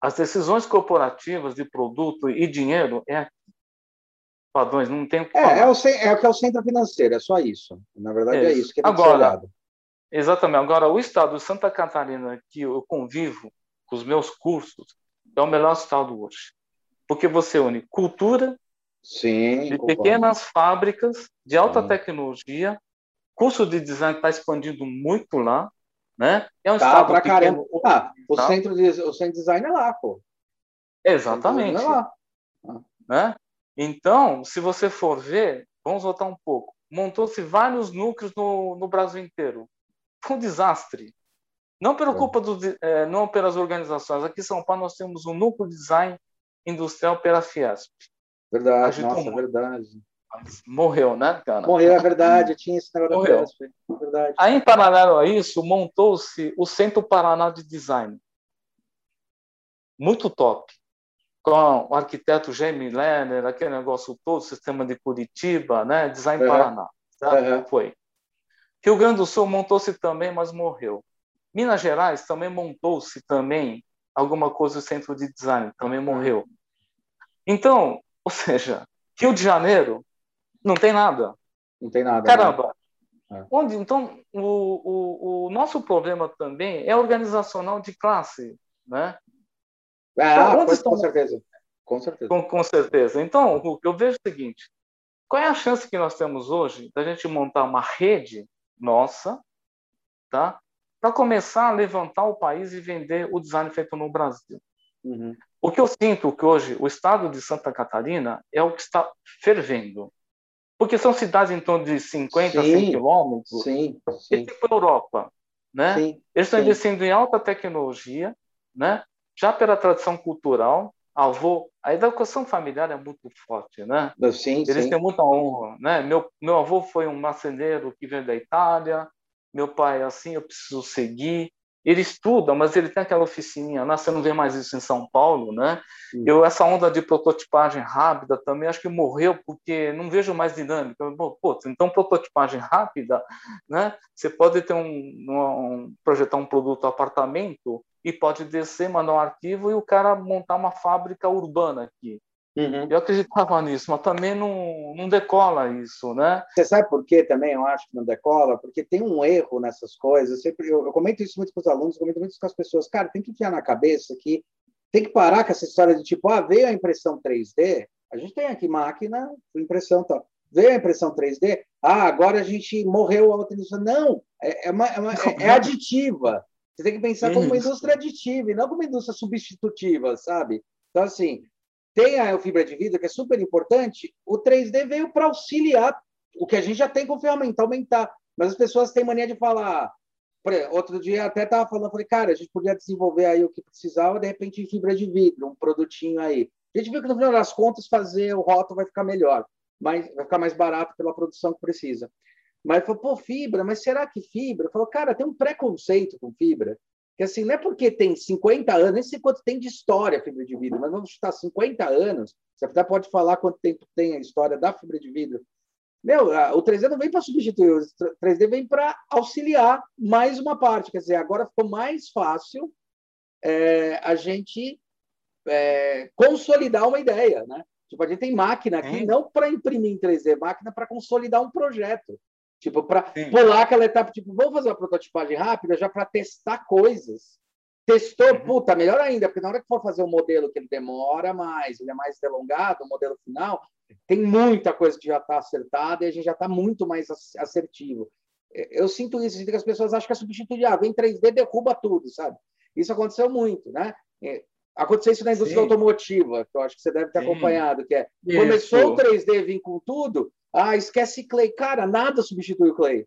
A: As decisões corporativas de produto e dinheiro é aqui. Padrões, não tem o que
B: é. É, o, é o que é o centro financeiro, é só isso. Na verdade, é, é isso que tem
A: Agora, Exatamente. Agora, o estado de Santa Catarina, que eu convivo com os meus cursos, é o melhor estado hoje. Porque você une cultura
B: Sim,
A: de pequenas fábricas de alta Sim. tecnologia, curso de design está expandindo muito lá, né?
B: É um tá, estado pra pequeno. Ah, o, tá? centro de, o centro de design é lá, pô.
A: Exatamente. É lá. Ah. Né? Então, se você for ver, vamos voltar um pouco. Montou-se vários núcleos no, no Brasil inteiro. Foi um desastre. Não pela culpa do, é, não pelas organizações. Aqui em São Paulo nós temos um núcleo de design industrial pela Fiesp.
B: Verdade, Agitou nossa, muito. verdade.
A: Morreu, né, cara?
B: Morreu, é verdade. Tinha esse negócio
A: Morreu. da Fiesp. Verdade. Aí, em paralelo a isso, montou-se o Centro Paraná de Design. Muito top. Com o arquiteto Jamie Lerner, aquele negócio todo, sistema de Curitiba, né? Design é. Paraná. Tá? Foi. Rio Grande do Sul montou-se também, mas morreu. Minas Gerais também montou-se também alguma coisa do centro de design, também morreu. Então, ou seja, Rio de Janeiro não tem nada.
B: Não tem nada.
A: Né? Caramba. Né? Onde, então, o, o, o, nosso problema também é organizacional de classe, né?
B: Ah, então, pois, estão... com certeza. Com certeza.
A: Com, com certeza. Então, eu vejo o seguinte: qual é a chance que nós temos hoje da gente montar uma rede nossa, tá? Para começar a levantar o país e vender o design feito no Brasil. Uhum. O que eu sinto que hoje o estado de Santa Catarina é o que está fervendo. Porque são cidades em torno de 50, sim, 100 quilômetros.
B: Sim, sim. É
A: tipo Europa. Né? Sim, Eles estão investindo em alta tecnologia, né? já pela tradição cultural, avô, a educação familiar é muito forte, né?
B: Sim,
A: Eles
B: sim.
A: têm muita honra, né? Meu meu avô foi um marceneiro que veio da Itália, meu pai assim, eu preciso seguir. Ele estuda, mas ele tem aquela oficininha, né? Você não vê mais isso em São Paulo, né? Sim. Eu essa onda de prototipagem rápida também acho que morreu porque não vejo mais dinâmica. Pô, então prototipagem rápida, né? Você pode ter um, um projetar um produto apartamento e pode descer, mandar um arquivo e o cara montar uma fábrica urbana aqui. Uhum. Eu acreditava nisso, mas também não, não decola isso, né?
B: Você sabe por que também eu acho que não decola? Porque tem um erro nessas coisas. Eu, sempre, eu, eu comento isso muito com os alunos, comento muito com as pessoas. Cara, tem que enfiar na cabeça que tem que parar com essa história de tipo, ah, veio a impressão 3D, a gente tem aqui máquina, impressão tal. Veio a impressão 3D, ah, agora a gente morreu a outra indústria. Não, é, é, uma, é, uma, é, é aditiva. Você tem que pensar como uma indústria aditiva e não como uma indústria substitutiva, sabe? Então, assim, tem a fibra de vidro, que é super importante. O 3D veio para auxiliar o que a gente já tem com ferramenta, aumentar. Mas as pessoas têm mania de falar. Outro dia até estava falando, falei, cara, a gente podia desenvolver aí o que precisava, de repente, em fibra de vidro, um produtinho aí. A gente viu que no final das contas fazer o rótulo vai ficar melhor, mas vai ficar mais barato pela produção que precisa. Mas falou, pô, fibra, mas será que fibra? Falou, cara, tem um preconceito com fibra. Que assim, não é porque tem 50 anos, nem sei quanto tem de história a fibra de vidro, mas vamos chutar 50 anos. Você até pode falar quanto tempo tem a história da fibra de vidro. Meu, o 3D não vem para substituir, o 3D vem para auxiliar mais uma parte. Quer dizer, agora ficou mais fácil é, a gente é, consolidar uma ideia, né? Tipo, a gente tem máquina aqui é. não para imprimir em 3D, máquina para consolidar um projeto. Tipo, para pular aquela etapa, tipo, vamos fazer uma prototipagem rápida já para testar coisas. Testou, uhum. puta, melhor ainda, porque na hora que for fazer o um modelo que ele demora mais, ele é mais delongado, o modelo final, tem muita coisa que já está acertada e a gente já está muito mais assertivo. Eu sinto isso, sinto que as pessoas acham que é substituir, ah, vem 3D, derruba tudo, sabe? Isso aconteceu muito, né? Aconteceu isso na indústria Sim. automotiva, que eu acho que você deve ter Sim. acompanhado, que é, começou o 3D vir com tudo, ah, esquece Clay. Cara, nada substitui o Clay.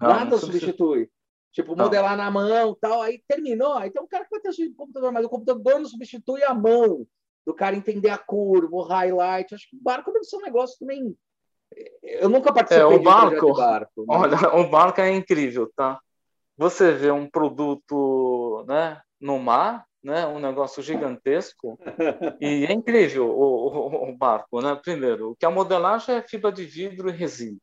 B: Não, Nada não substitui. substitui. Tipo, modelar não. na mão tal. Aí terminou. Aí tem um cara que vai ter o computador, mas o computador não substitui a mão do cara entender a curva, o highlight. Acho que o barco deve ser um negócio também. Eu nunca participei é,
A: o barco, barco. Mas... Olha, o barco é incrível, tá? Você vê um produto né, no mar, né, um negócio gigantesco, e é incrível o, o, o, barco, né? Primeiro, que a modelagem é fibra de vidro e resina.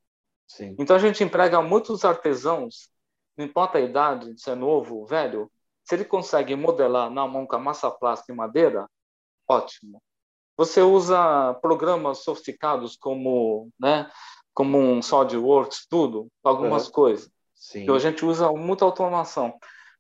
A: Sim. Então a gente emprega muitos artesãos, não importa a idade, se é novo, velho, se ele consegue modelar na mão com a massa plástica e madeira, ótimo. Você usa programas sofisticados como, né, como um SolidWorks, tudo, algumas uhum. coisas. Sim. Que a gente usa muita automação.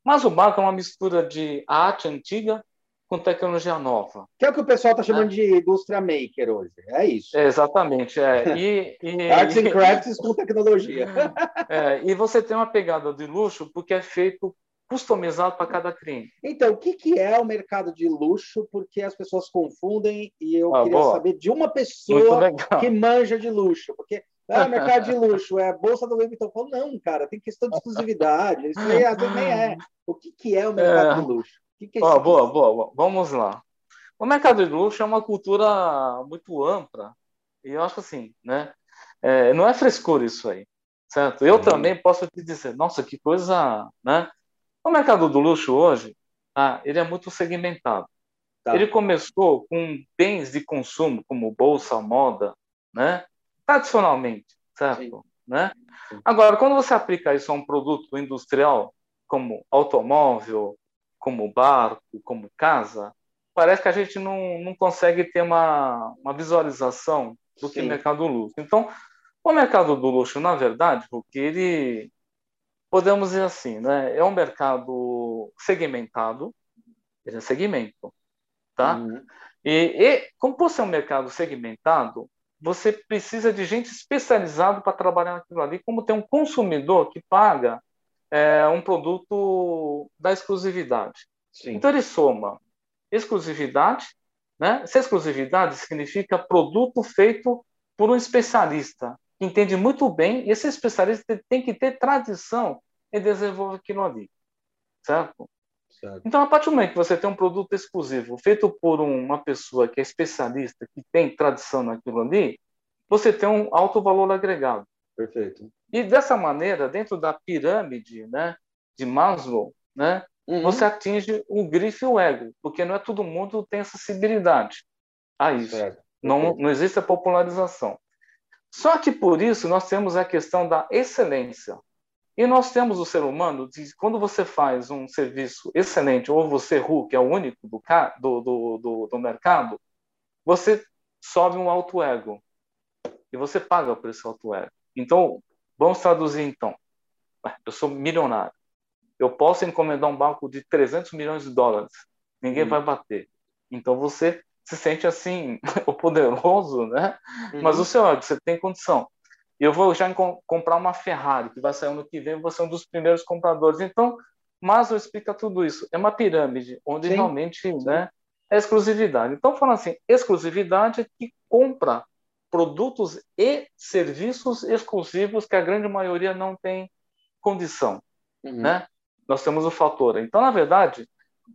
A: Mas o barco é uma mistura de arte antiga com tecnologia nova.
B: Que é o que o pessoal está chamando é. de indústria maker hoje. É isso.
A: É, exatamente. É. E,
B: e, Arts and crafts com tecnologia.
A: É, e você tem uma pegada de luxo porque é feito customizado para cada cliente.
B: Então, o que, que é o mercado de luxo? Porque as pessoas confundem e eu ah, queria boa. saber de uma pessoa que manja de luxo. Porque ah, mercado de luxo, é a bolsa do Louis Vuitton. Falo, não, cara, tem questão de exclusividade. Isso aí às vezes nem é. O que, que é o mercado é... de luxo? Que que é
A: oh, boa, boa, vamos lá. O mercado de luxo é uma cultura muito ampla e eu acho assim, né? É, não é frescura isso aí, certo? Eu uhum. também posso te dizer, nossa, que coisa, né? O mercado do luxo hoje, ah, ele é muito segmentado. Tá. Ele começou com bens de consumo como bolsa, moda, né? Tradicionalmente, certo? Sim. Né? Sim. Agora, quando você aplica isso a um produto industrial como automóvel, como barco, como casa, parece que a gente não, não consegue ter uma, uma visualização do que é mercado do luxo. Então, o mercado do luxo, na verdade, porque ele podemos dizer assim, né? É um mercado segmentado, ele é segmento, tá? Uhum. E, e como você é um mercado segmentado, você precisa de gente especializada para trabalhar naquilo ali, como tem um consumidor que paga é, um produto da exclusividade. Sim. Então ele soma exclusividade, né? Essa exclusividade significa produto feito por um especialista que entende muito bem, e esse especialista tem que ter tradição em desenvolver aquilo ali, certo? Certo? Então, a partir do momento que você tem um produto exclusivo feito por uma pessoa que é especialista, que tem tradição naquilo ali, você tem um alto valor agregado.
B: Perfeito.
A: E dessa maneira, dentro da pirâmide né, de Maslow, né, uhum. você atinge o grifo e o ego, porque não é todo mundo tem acessibilidade a isso. Não, não existe a popularização. Só que por isso nós temos a questão da excelência. E nós temos o ser humano, quando você faz um serviço excelente, ou você, Ru, que é o único do, do, do, do mercado, você sobe um alto ego. E você paga por esse alto ego. Então, vamos traduzir então. Eu sou milionário. Eu posso encomendar um banco de 300 milhões de dólares. Ninguém hum. vai bater. Então você se sente assim, o poderoso, né? Uhum. Mas o senhor, você tem condição. Eu vou já comprar uma Ferrari, que vai sair ano que vem, você é um dos primeiros compradores. Então, Maslow explica tudo isso. É uma pirâmide, onde Sim. realmente. Né, é exclusividade. Então, falando assim, exclusividade é que compra produtos e serviços exclusivos que a grande maioria não tem condição. Uhum. Né? Nós temos o fator. Então, na verdade,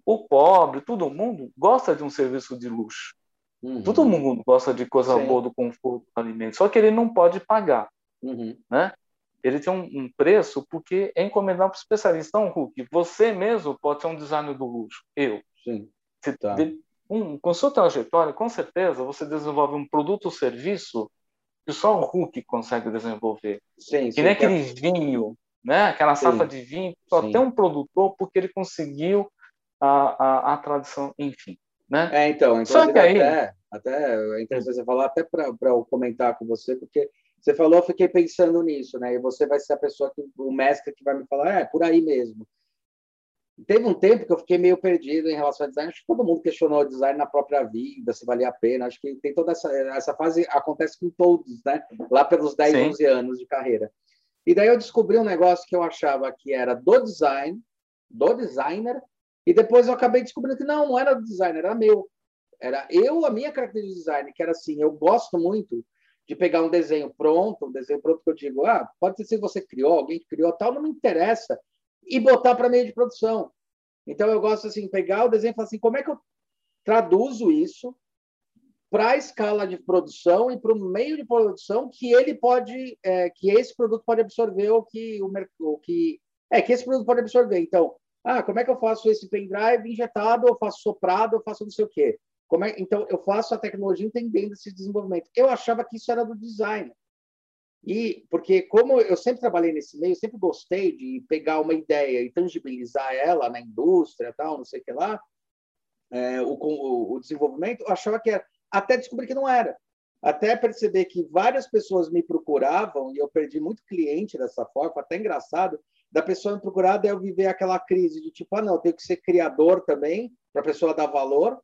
A: o pobre, todo mundo gosta de um serviço de luxo. Uhum. Todo mundo gosta de coisa Sim. boa do conforto do alimento, só que ele não pode pagar. Uhum. Né? Ele tem um, um, preço porque é encomendado para o especialista. Então, Hulk, você mesmo pode ser um designer do luxo. Eu. Sim. Tá. Um, com sua trajetória, com certeza, você desenvolve um produto ou serviço que só o Hulk consegue desenvolver. Sim, que nem aquele vinho, né? aquela safra de vinho, só tem um produtor porque ele conseguiu a, a, a tradição, enfim. Né?
B: É, então, Só que aí... até, até é interessante você falar, até para eu comentar com você, porque você falou, eu fiquei pensando nisso, né? E você vai ser a pessoa, que, o mestre que vai me falar, é, por aí mesmo. Teve um tempo que eu fiquei meio perdido em relação ao design. Acho que todo mundo questionou o design na própria vida, se valia a pena. Acho que tem toda essa, essa fase, acontece com todos, né? Lá pelos 10, Sim. 11 anos de carreira. E daí eu descobri um negócio que eu achava que era do design, do designer, e depois eu acabei descobrindo que não, não era do designer, era meu. Era eu, a minha característica de design, que era assim, eu gosto muito de pegar um desenho pronto, um desenho pronto que eu digo, ah, pode ser que você criou, alguém criou tal, não me interessa, e botar para meio de produção. Então eu gosto assim, pegar o desenho e falar assim, como é que eu traduzo isso para a escala de produção e para o meio de produção que ele pode, é, que esse produto pode absorver ou que o, o que é que esse produto pode absorver. Então, ah, como é que eu faço esse pendrive injetado, eu faço soprado, eu faço não sei o quê. É, então, eu faço a tecnologia entendendo esse desenvolvimento. Eu achava que isso era do design. E porque como eu sempre trabalhei nesse meio, sempre gostei de pegar uma ideia e tangibilizar ela na indústria, tal, não sei o que lá, é, o, o, o, desenvolvimento, eu achava que era, até descobrir que não era. Até perceber que várias pessoas me procuravam e eu perdi muito cliente dessa forma, até engraçado, da pessoa me procurar, daí eu viver aquela crise de tipo, ah, não, eu tenho que ser criador também, para a pessoa dar valor,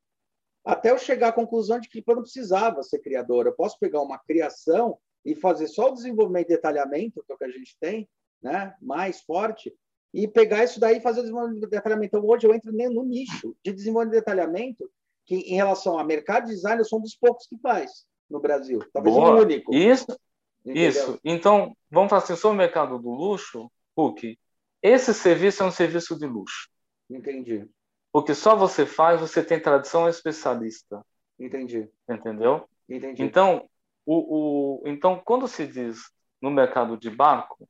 B: até eu chegar à conclusão de que eu não precisava ser criador. Eu posso pegar uma criação e fazer só o desenvolvimento e detalhamento, que é o que a gente tem, né, mais forte, e pegar isso daí e fazer o desenvolvimento e detalhamento. Então, hoje eu entro no nicho de desenvolvimento e detalhamento, que em relação a mercado de design, eu sou um dos poucos que faz no Brasil. Talvez Boa. o único.
A: Isso, Entendeu? isso. Então, vamos falar assim, sobre o mercado do luxo, Hulk, esse serviço é um serviço de luxo.
B: Entendi.
A: Porque só você faz, você tem tradição especialista.
B: Entendi.
A: Entendeu?
B: Entendi.
A: Então, o, o, então, quando se diz no mercado de barco,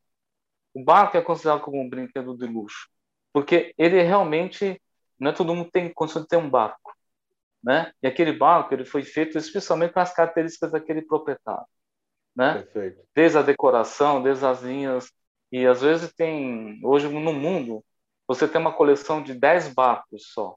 A: o barco é considerado como um brinquedo de luxo. Porque ele realmente, não é todo mundo tem condição de ter um barco. Né? E aquele barco ele foi feito especialmente com as características daquele proprietário. Né?
B: Perfeito.
A: Desde a decoração, desde as linhas e às vezes tem, hoje no mundo, você tem uma coleção de 10 barcos só,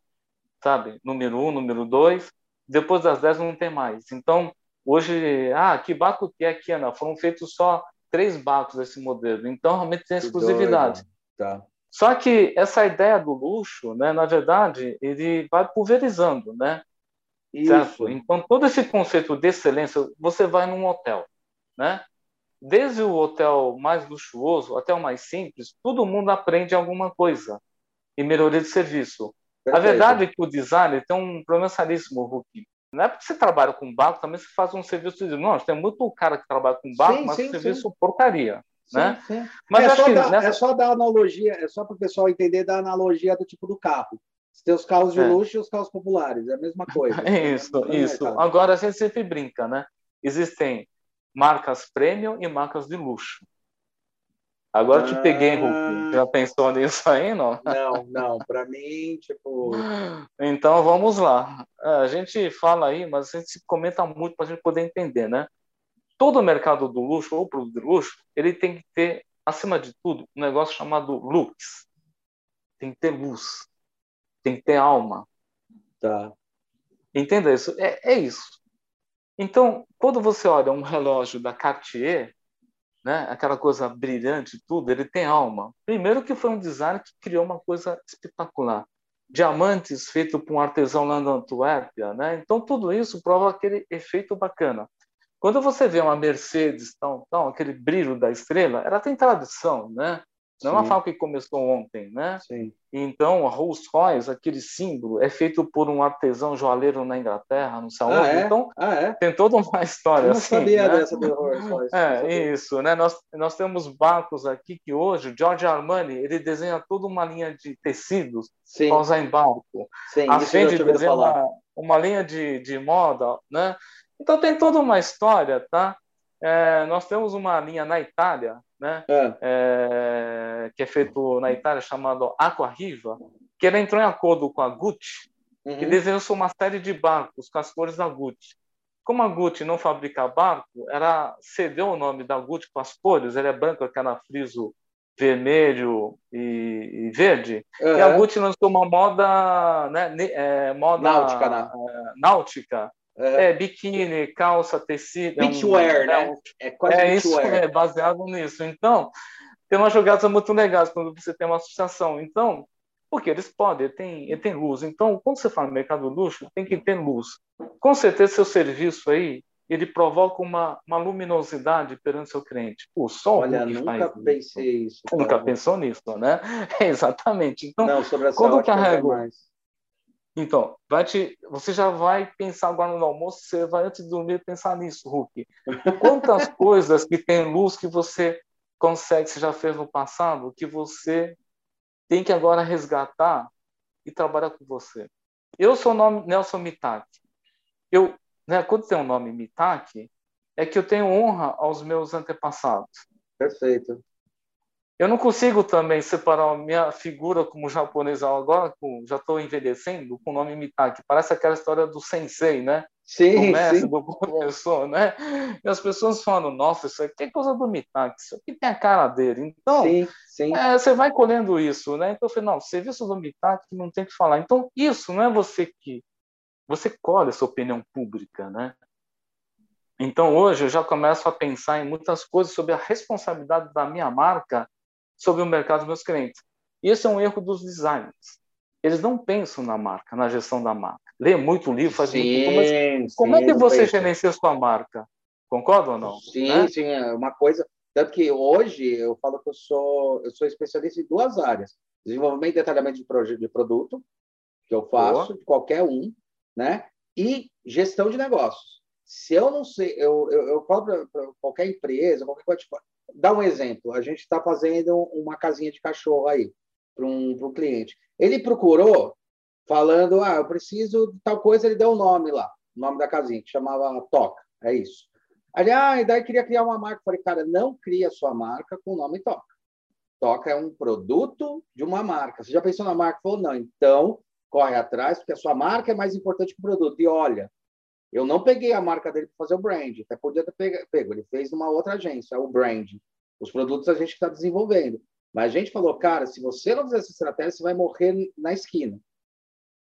A: sabe? Número 1, um, número 2, depois das 10 não tem mais. Então, hoje, ah, que barco que é aqui, Ana? Foram feitos só três barcos desse modelo. Então, realmente tem exclusividade.
B: Tá.
A: Só que essa ideia do luxo, né, na verdade, ele vai pulverizando, né? Isso. Certo? Então, todo esse conceito de excelência, você vai num hotel, né? Desde o hotel mais luxuoso até o mais simples, todo mundo aprende alguma coisa em melhoria de serviço. Perfeito. A verdade é que o design tem um problema seríssimo, Hulk. Não é porque você trabalha com banco, também você faz um serviço de. Não, tem muito cara que trabalha com banco, mas sim, serviço sim. porcaria. Sim, né? Sim.
B: Mas é, só que, dar, nessa... é só dar analogia, é só para o pessoal entender da analogia do tipo do carro. Você tem os carros de é. luxo e os carros populares, é a mesma coisa.
A: isso, é isso. Agora a gente sempre brinca, né? Existem marcas premium e marcas de luxo. Agora te peguei, Hulk. Ah. Já pensou nisso aí, não?
B: Não, não. Para mim, tipo.
A: Então vamos lá. É, a gente fala aí, mas a gente comenta muito para a gente poder entender, né? Todo o mercado do luxo ou produto de luxo, ele tem que ter, acima de tudo, um negócio chamado lux. Tem que ter luz. Tem que ter alma.
B: Tá.
A: Entenda isso. É, é isso. Então, quando você olha um relógio da Cartier, né, aquela coisa brilhante, tudo, ele tem alma. Primeiro que foi um design que criou uma coisa espetacular. Diamantes feito por um artesão lá na Antuérpia, né? Então tudo isso prova aquele efeito bacana. Quando você vê uma Mercedes, tão, tão, aquele brilho da estrela, ela tem tradição, né? Não é uma fábrica que começou ontem, né?
B: Sim.
A: Então, a Rolls Royce, aquele símbolo, é feito por um artesão joalheiro na Inglaterra, no Saúde.
B: Ah, é?
A: Então,
B: ah, é?
A: tem toda uma história
B: Eu não
A: assim.
B: sabia
A: né?
B: dessa do Rolls Royce.
A: É, isso, né? Nós, nós temos barcos aqui que hoje, George Armani, ele desenha toda uma linha de tecidos para usar em barco.
B: Sim,
A: a Fendi desenha uma, uma linha de, de moda, né? Então, tem toda uma história, tá? É, nós temos uma linha na Itália, né? É. É, que é feito na Itália, chamado Aqua Riva, que ele entrou em acordo com a Gucci uhum. e desenhou uma série de barcos com as cores da Gucci. Como a Gucci não fabrica barco, ela cedeu o nome da Gucci com as cores, ele é branco, aquela friso vermelho e, e verde, uhum. e a Gucci lançou uma moda, né, é, moda
B: náutica, né?
A: É, náutica é, biquíni, calça, tecido.
B: Beachwear, é um, né?
A: É, quase é isso, é baseado nisso. Então, tem umas jogadas muito legais quando você tem uma associação. Então, porque eles podem, ele tem, ele tem luz. Então, quando você fala no mercado luxo, tem que ter luz. Com certeza, seu serviço aí, ele provoca uma, uma luminosidade perante seu cliente. O sol
B: Olha, nunca pensei isso. isso
A: nunca pensou nisso, né? exatamente. Então,
B: Não, sobre
A: quando carrego... Mais Então, vai te, você já vai pensar agora no almoço, você vai antes de dormir pensar nisso, Hulk. Quantas coisas que tem luz que você consegue, você já fez no passado, que você tem que agora resgatar e trabalhar com você. Eu sou o nome Nelson Mitaki. Eu, né, quando tem o um nome Mitaki, é que eu tenho honra aos meus antepassados.
B: Perfeito.
A: Eu não consigo também separar a minha figura como japonês agora, com, já estou envelhecendo, com o nome Mitaki. Parece aquela história do sensei, né?
B: Sim,
A: do mestre,
B: sim.
A: do professor, né? E as pessoas falam, nossa, isso aqui é coisa do Mitaki, isso aqui tem a cara dele. Então,
B: sim, sim.
A: É, você vai colhendo isso, né? Então eu falei, não, serviço do Mitaki não tem que falar. Então, isso não é você que... Você colhe essa opinião pública, né? Então, hoje, eu já começo a pensar em muitas coisas sobre a responsabilidade da minha marca sobre o mercado dos meus clientes. E esse é um erro dos designers. Eles não pensam na marca, na gestão da marca. Lê muito livro, faz
B: sim,
A: muito mas como sim, é que você gerencia sua marca? Concorda ou não?
B: Sim, né? sim, é uma coisa. Tanto que hoje eu falo que eu sou, eu sou especialista em duas áreas: desenvolvimento e detalhamento de, projeto, de produto, que eu faço, de qualquer um, né? E gestão de negócios. Se eu não sei, eu, eu, eu falo para qualquer empresa, qualquer coisa, tipo, dá um exemplo. A gente está fazendo uma casinha de cachorro aí para um, cliente. Ele procurou falando, ah, eu preciso de tal coisa, ele deu o um nome lá, o nome da casinha, que chamava Toca, é isso. Aí, ah, e daí queria criar uma marca. Falei, cara, não cria sua marca com o nome Toca. Toca é um produto de uma marca. Você já pensou na marca? Falou, não. Então, corre atrás, porque a sua marca é mais importante que o produto. E olha, eu não peguei a marca dele para fazer o brand, até podia ter pego. Ele fez numa outra agência, o brand. Os produtos a gente está desenvolvendo. Mas a gente falou, cara, se você não fizer essa estratégia, você vai morrer na esquina.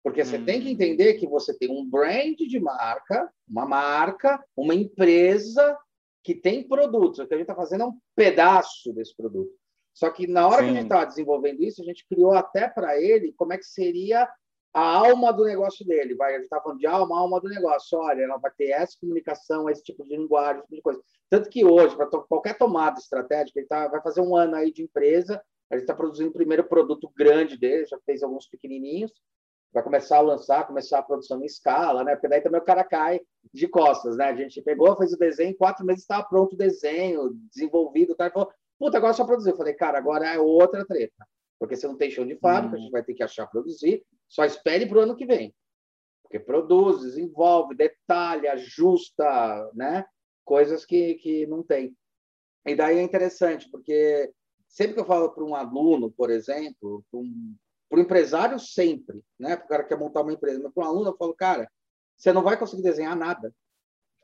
B: Porque você hum. tem que hum. entender que você tem um brand de marca, uma marca, uma empresa que tem produtos. O que a gente está fazendo é um pedaço desse produto. Só que na hora Sim. que a gente estava desenvolvendo isso, a gente criou até para ele como é que seria a alma do negócio dele. Vai, a gente está falando de alma, a alma do negócio. Olha, ela vai ter essa comunicação, esse tipo de linguagem, esse tipo de coisa. Tanto que hoje, para to qualquer tomada estratégica, ele tá, vai fazer um ano aí de empresa, a gente está produzindo o primeiro produto grande dele, já fez alguns pequenininhos, vai começar a lançar, começar a produção em escala, né? Porque daí também o cara cai de costas, né? A gente pegou, fez o desenho, em quatro meses estava pronto o desenho, desenvolvido, tá? E falou, puta, agora é só produzir. Eu falei, cara, agora é outra treta. Porque você não tem chão de fábrica, hum. a gente vai ter que achar produzir. Só espere para o ano que vem. Porque produz, desenvolve, detalha, ajusta, né? Coisas que, que não tem. E daí é interessante, porque sempre que eu falo para um aluno, por exemplo, para um, um, empresário, sempre, né? Para o cara que quer montar uma empresa, mas para um aluno, eu falo, cara, você não vai conseguir desenhar nada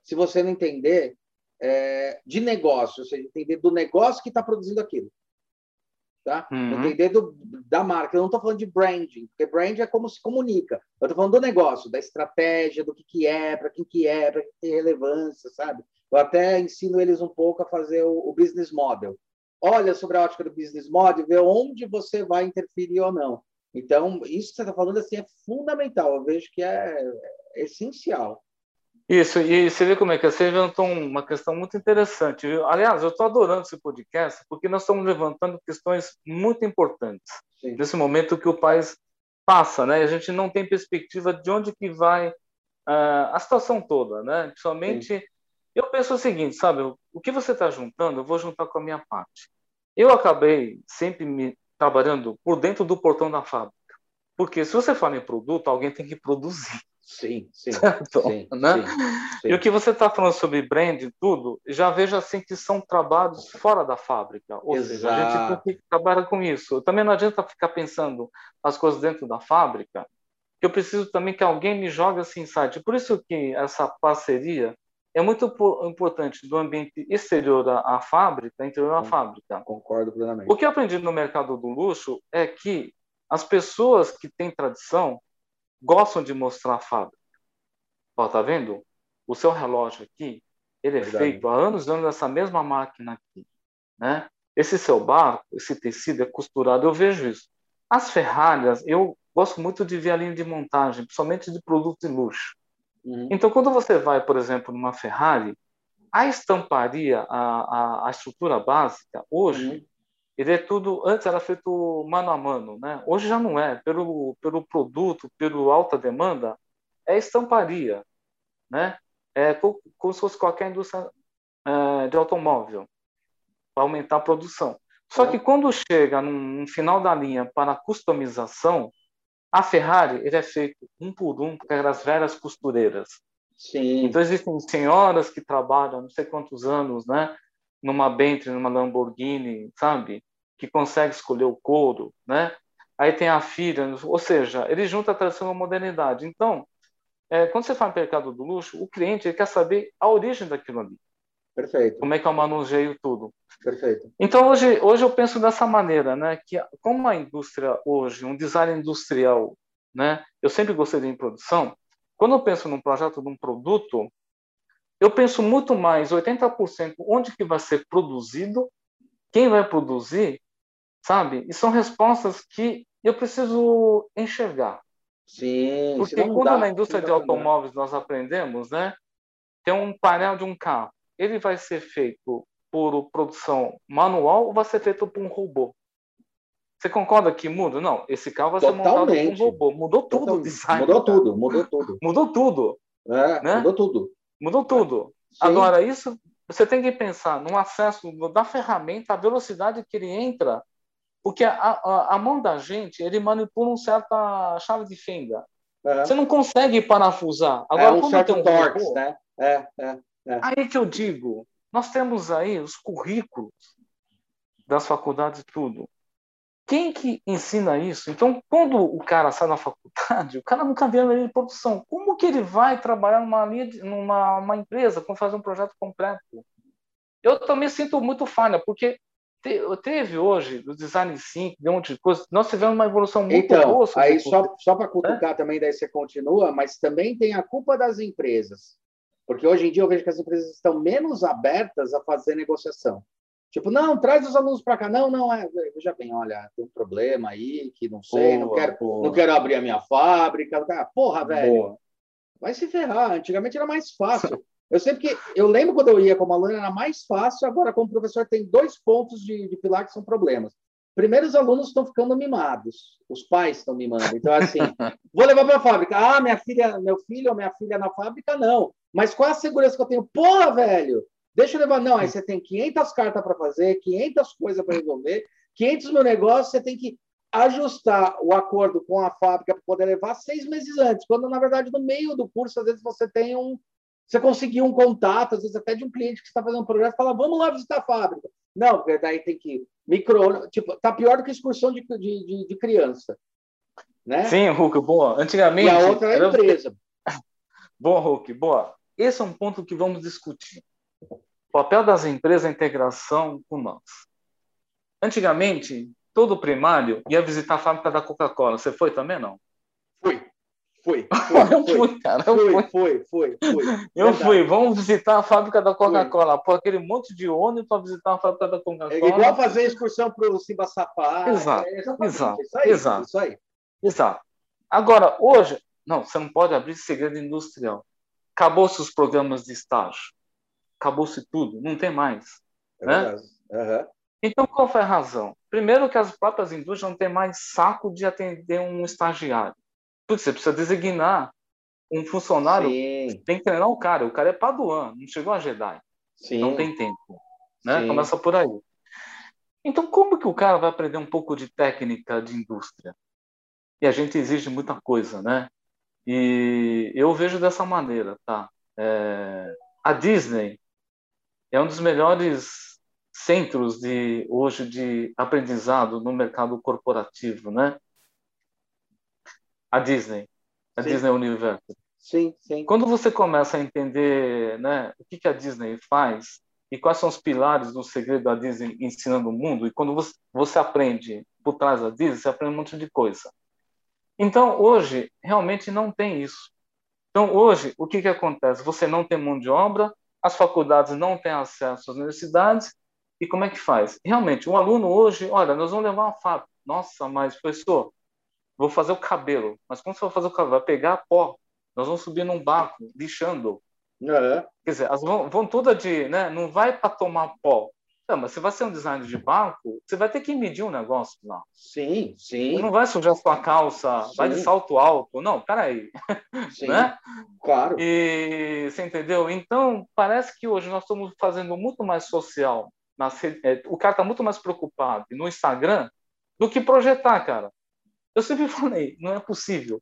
B: se você não entender é, de negócio, ou seja, entender do negócio que está produzindo aquilo tá? Uhum. Entender do, da marca. Eu não estou falando de branding, porque brand é como se comunica. Eu estou falando do negócio, da estratégia, do que, que é, para quem que é, para que tem relevância, sabe? Eu até ensino eles um pouco a fazer o, o, business model. Olha sobre a ótica do business model, vê onde você vai interferir ou não. Então, isso que você está falando assim é fundamental. Eu vejo que é, é essencial.
A: Isso, e você vê como é que é? você levantou uma questão muito interessante. Aliás, eu estou adorando esse podcast porque nós estamos levantando questões muito importantes Sim. nesse momento que o país passa, né? A gente não tem perspectiva de onde que vai uh, a situação toda, né? Principalmente, Sim. eu penso o seguinte, sabe? O que você está juntando, eu vou juntar com a minha parte. Eu acabei sempre me trabalhando por dentro do portão da fábrica, porque se você fala em produto, alguém tem que produzir.
B: Sim, sim.
A: Certo?
B: sim,
A: né? Sim, sim. E o que você está falando sobre brand e tudo, já vejo assim que são trabalhos fora da fábrica. Ou Exato. seja, a gente tem que trabalhar com isso. Também não adianta ficar pensando as coisas dentro da fábrica, que eu preciso também que alguém me jogue assim insight. Por isso que essa parceria é muito importante do ambiente exterior à, fábrica, interior à fábrica.
B: Concordo plenamente.
A: O que eu aprendi no mercado do luxo é que as pessoas que têm tradição gostam de mostrar a fábrica. Ó, tá vendo? O seu relógio aqui, ele é Verdade. feito há anos e anos nessa mesma máquina aqui, né? Esse seu barco, esse tecido é costurado, eu vejo isso. As Ferraris, eu gosto muito de ver a linha de montagem, principalmente de produtos de luxo. Uhum. Então, quando você vai, por exemplo, numa Ferrari, a estamparia, a, a, a estrutura básica, hoje, uhum. Ele é tudo antes era feito mano a mano, né? Hoje já não é, pelo pelo produto, pelo alta demanda, é estamparia, né? É como se fosse qualquer indústria é, de automóvel para aumentar a produção. Só que quando chega no final da linha para a customização, a Ferrari ele é feito um por um por aquelas velhas costureiras.
B: Sim.
A: Então existem senhoras que trabalham não sei quantos anos, né? Numa Bentley, numa Lamborghini, sabe? Que consegue escolher o couro, né? Aí tem a filha, ou seja, ele junta a tradição com a modernidade. Então, é, quando você fala no mercado do luxo, o cliente quer saber a origem daquilo ali.
B: Perfeito.
A: Como é que eu manuseio tudo.
B: Perfeito.
A: Então, hoje, hoje eu penso dessa maneira, né? Que como a indústria hoje, um design industrial, né? Eu sempre gostei de produção. Quando eu penso num projeto de um produto, eu penso muito mais 80% onde que vai ser produzido, quem vai produzir, sabe? E são respostas que eu preciso enxergar.
B: Sim,
A: Porque quando dá, na indústria de automóveis nós aprendemos, né? Tem um painel de um carro. Ele vai ser feito por produção manual ou vai ser feito por um robô? Você concorda que muda? Não, esse carro vai Totalmente. ser montado por um robô. Mudou tudo Totalmente. o design.
B: Mudou tudo, mudou tudo.
A: Mudou tudo.
B: É, né? Mudou tudo.
A: Mudou tudo. Sim. Agora, isso você tem que pensar no acesso da ferramenta, a velocidade que ele entra porque a, a, a, mão da gente, ele manipula uma certa chave de fenda. Você não consegue parafusar. Agora,
B: é um certo um torque, robô, né? É, é, é.
A: Aí que eu digo, nós temos aí os currículos das faculdades tudo. Quem que ensina isso? Então, quando o cara sai da faculdade, o cara nunca vê a linha de produção. Como que ele vai trabalhar numa, linha de, numa uma empresa com fazer um projeto completo? Eu também sinto muito falha, porque teve hoje o design 5, de um monte de coisa, nós tivemos uma evolução muito
B: então,
A: boa.
B: Aí só, só para cutucar é? também, daí você continua, mas também tem a culpa das empresas. Porque hoje em dia eu vejo que as empresas estão menos abertas a fazer negociação. Tipo, não, traz os alunos para cá. Não, não, é, veja bem, olha, tem um problema aí que não sei, boa, não, quero, não quero abrir a minha fábrica. Porra, velho, boa. vai se ferrar. Antigamente era mais fácil. Eu sempre que eu lembro quando eu ia como aluno era mais fácil, agora como professor tem dois pontos de, de pilar que são problemas. Primeiro, os alunos estão ficando mimados, os pais estão mimando. Então, assim, vou levar para a fábrica. Ah, minha filha, meu filho ou minha filha na fábrica, não. Mas qual a segurança que eu tenho? Porra, velho! Deixa eu levar. Não, aí você tem 500 cartas para fazer, 500 coisas para resolver, 500 mil negócios, você tem que ajustar o acordo com a fábrica para poder levar seis meses antes, quando, na verdade, no meio do curso, às vezes você tem um, você conseguiu um contato, às vezes até de um cliente que está fazendo um projeto, fala, vamos lá visitar a fábrica. Não, porque daí tem que micro, tipo, tá pior do que excursão de, de, de, criança, né?
A: Sim, Hulk, boa. Antigamente. E
B: a outra é a empresa.
A: Boa, Hulk, boa. Esse é um ponto que vamos discutir. O papel das empresas é a integração com nós. Antigamente, todo primário ia visitar a fábrica da Coca-Cola. Você foi também, não?
B: Fui. Foi.
A: Foi, eu foi, fui, cara. Eu
B: foi, fui. foi, foi, foi.
A: Eu Verdade. fui. Vamos visitar a fábrica da Coca-Cola. Pô, aquele monte de ônibus para visitar a fábrica da Coca-Cola. É
B: igual fazer excursão para o Simba Sapá.
A: Exato. É exato. Isso aí, exato. Isso aí. Exato. Agora, hoje, não, você não pode abrir segredo industrial. Acabou-se os programas de estágio. Acabou-se tudo. Não tem mais. É né? Uhum. Então, qual foi a razão? Primeiro, que as próprias indústrias não têm mais saco de atender um estagiário. Porque você precisa designar um funcionário, tem que treinar o cara. O cara é paduan, não chegou a Jedi. Sim. Não tem tempo. Né? Começa por aí. Então, como que o cara vai aprender um pouco de técnica de indústria? E a gente exige muita coisa, né? E eu vejo dessa maneira, tá? É... a Disney é um dos melhores centros de hoje de aprendizado no mercado corporativo, né? A Disney, a sim. Disney Universe.
B: Sim, sim.
A: Quando você começa a entender né, o que, que a Disney faz e quais são os pilares do segredo da Disney ensinando o mundo, e quando você, você aprende por trás da Disney, você aprende um monte de coisa. Então, hoje, realmente não tem isso. Então, hoje, o que, que acontece? Você não tem mão de obra, as faculdades não têm acesso às universidades, e como é que faz? Realmente, um aluno hoje, olha, nós vamos levar uma fábrica. Nossa, mas professor, vou fazer o cabelo. Mas como você vai fazer o cabelo? Vai pegar pó. Nós vamos subir num barco, lixando. É. Quer dizer, as vão, vão todas de. Né? Não vai para tomar pó. Não, mas se vai ser um design de barco, você vai ter que medir um negócio lá.
B: Sim, sim.
A: Não vai sujar sua calça, sim. vai de salto alto. Não, peraí. Sim, né?
B: claro.
A: E você entendeu? Então, parece que hoje nós estamos fazendo muito mais social. É, o cara está muito mais preocupado no Instagram do que projetar, cara. Eu sempre falei, não é possível.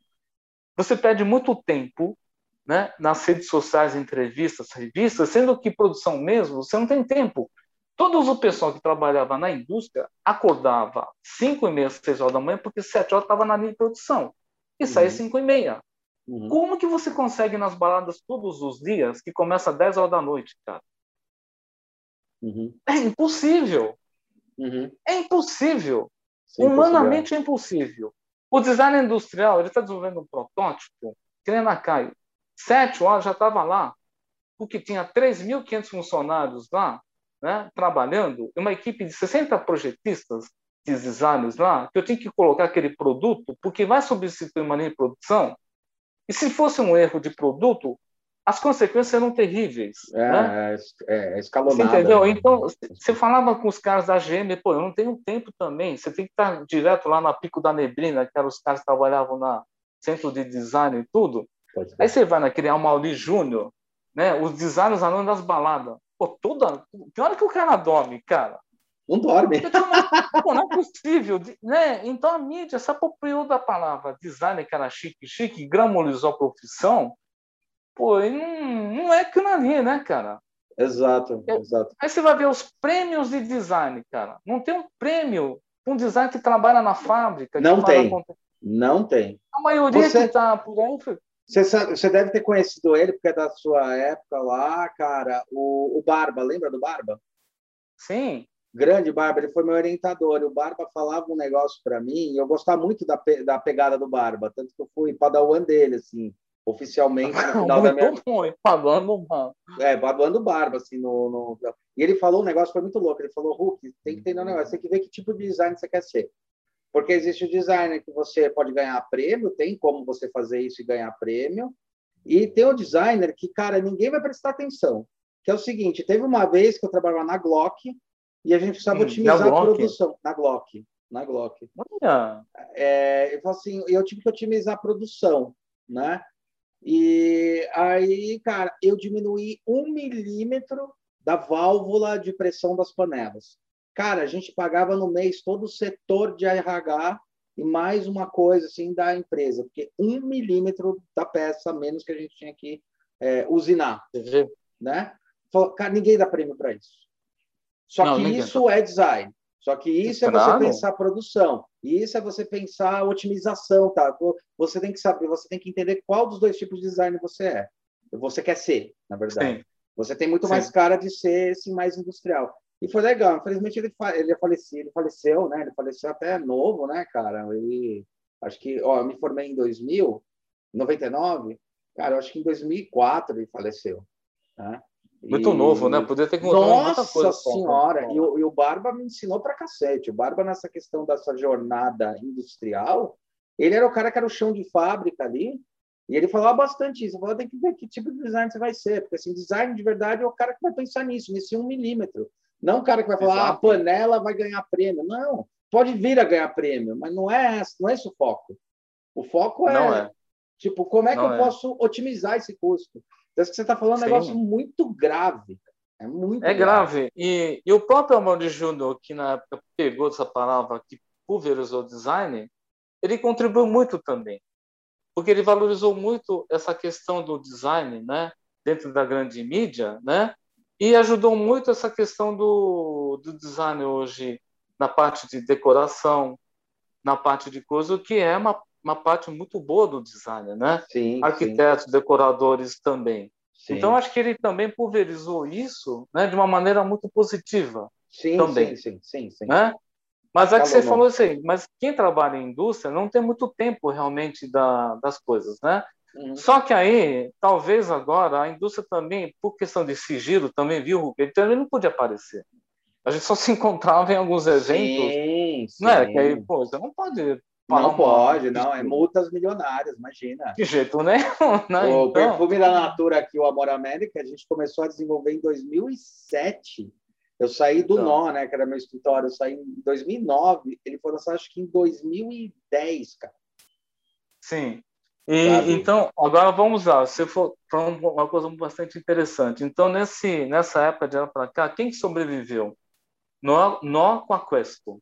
A: Você perde muito tempo né, nas redes sociais, entrevistas, revistas, sendo que produção mesmo, você não tem tempo. Todo o pessoal que trabalhava na indústria acordava 5 e meia, 6 horas da manhã, porque 7 horas estava na linha de produção. E saía 5 uhum. e meia. Uhum. Como que você consegue nas baladas todos os dias, que começa às 10 horas da noite, cara? Uhum. É impossível.
B: Uhum.
A: É impossível. Sim, Humanamente é impossível. O design industrial, ele está desenvolvendo um protótipo, que nem na Caio. Sete horas já estava lá, porque tinha 3.500 funcionários lá, né, trabalhando, uma equipe de 60 projetistas de designers lá, que eu tinha que colocar aquele produto, porque vai substituir uma linha de produção, e se fosse um erro de produto, as consequências serão terríveis.
B: É,
A: né?
B: é, é escalonado.
A: Você entendeu? Então, você falava com os caras da GM, pô, eu não tenho tempo também, você tem que estar direto lá na Pico da Neblina, que eram os caras que trabalhavam na centro de design e tudo. Aí você vai naquele Amauri Júnior, né? os designers andando das baladas. Pô, toda... Pior que o cara dorme, cara.
B: Não dorme.
A: Pô, não é possível. Né? Então a mídia se apropriou da palavra design, que era chique, chique, gramolizou a profissão. Pô, e não, não é aquilo ali, né, cara?
B: Exato,
A: é,
B: exato.
A: Aí você vai ver os prêmios de design, cara. Não tem um prêmio um design que trabalha na fábrica.
B: Não tem. Não tem.
A: A maioria você... que está por aí
B: você, sabe, você deve ter conhecido ele, porque é da sua época lá, cara. O, o Barba, lembra do Barba?
A: Sim.
B: Grande Barba, ele foi meu orientador. E o Barba falava um negócio para mim, e eu gostava muito da, da pegada do Barba, tanto que eu fui padawan dele, assim, oficialmente no final da minha.
A: Barba.
B: É, padawan do Barba, assim, no, no. E ele falou um negócio, foi muito louco. Ele falou, Hulk, tem que entender um negócio, tem que ver que tipo de design você quer ser. Porque existe o designer que você pode ganhar prêmio, tem como você fazer isso e ganhar prêmio. E tem o designer que, cara, ninguém vai prestar atenção. Que é o seguinte, teve uma vez que eu trabalhava na Glock e a gente precisava hum, otimizar a produção. Na Glock. Na Glock.
A: Olha.
B: É, eu assim, eu tive que otimizar a produção, né? E aí, cara, eu diminuí um milímetro da válvula de pressão das panelas. Cara, a gente pagava no mês todo o setor de RH e mais uma coisa assim da empresa, porque um milímetro da peça menos que a gente tinha que é, usinar, né? Cara, ninguém dá prêmio para isso. Só Não, que isso é design. Só que isso é você pensar produção. Isso é você pensar otimização, tá? Você tem que saber, você tem que entender qual dos dois tipos de design você é. Você quer ser, na verdade. Sim. Você tem muito Sim. mais cara de ser esse mais industrial. E foi legal. Infelizmente ele, ele faleceu, ele faleceu, né? Ele faleceu até novo, né, cara? Ele acho que, ó, eu me formei em 2000, 99. Cara, eu acho que em 2004 ele faleceu, né?
A: Muito e... novo, né? Podia ter
B: contado muita coisa. Nossa senhora! E o, e o Barba me ensinou pra cacete. O Barba, nessa questão dessa jornada industrial, ele era o cara que era o chão de fábrica ali, e ele falava bastante isso. Falou, tem que ver que tipo de design você vai ser, porque assim, design de verdade é o cara que vai pensar nisso, nesse um milímetro. Não o cara que vai falar, ah, a panela vai ganhar prêmio. Não, pode vir a ganhar prêmio, mas não é, não é esse o foco. O foco é, é. tipo, como é não que eu é. posso otimizar esse custo? Então, você está falando é um negócio muito grave. É muito
A: É grave. grave. E, e o próprio Amaury Júnior, que na época pegou essa palavra, que pulverizou design, ele contribuiu muito também. Porque ele valorizou muito essa questão do design, né? Dentro da grande mídia, né? E ajudou muito essa questão do, do design hoje na parte de decoração, na parte de coisa, que é uma, uma parte muito boa do design, né?
B: Sim,
A: Arquitetos, sim. decoradores também. Sim. Então, acho que ele também pulverizou isso né, de uma maneira muito positiva.
B: Sim,
A: também,
B: sim, sim, sim,
A: Né? Mas é que você falou assim, mas quem trabalha em indústria não tem muito tempo realmente da, das coisas, né? Uhum. Só que aí, talvez agora, a indústria também, por questão de sigilo, também viu, ele também não podia aparecer. A gente só se encontrava em alguns eventos. Sim, sim. Né? Que aí, pô, você não pode.
B: Não pode, não. É multas milionárias, imagina.
A: De jeito nenhum. Né?
B: O então... perfume da Natura aqui, o Amor América, a gente começou a desenvolver em 2007. Eu saí do então. Nó, né, que era meu escritório, eu saí em 2009, ele foi lançado acho que em 2010, cara.
A: Sim. E, então, agora vamos lá. Você para uma coisa bastante interessante. Então, nesse, nessa época de lá para cá, quem sobreviveu? Nó, nó com a Questo.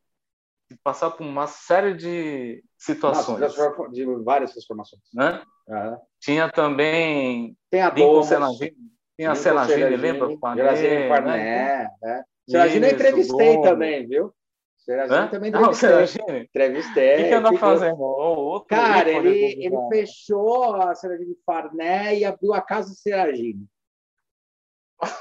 A: Passar por uma série de situações.
B: De várias transformações.
A: Né? Uhum. Tinha também.
B: Tem a Domus.
A: Tinha a Seragine, lembra?
B: Seragine Parné. Né? É. Seragine eu entrevistei também, viu? Seragine também entrevistei. Não, Seragine? Entrevistei.
A: O que, que anda fazendo? Outro
B: Cara, ele, ele fechou a Seragine Farné e abriu a casa Seragine.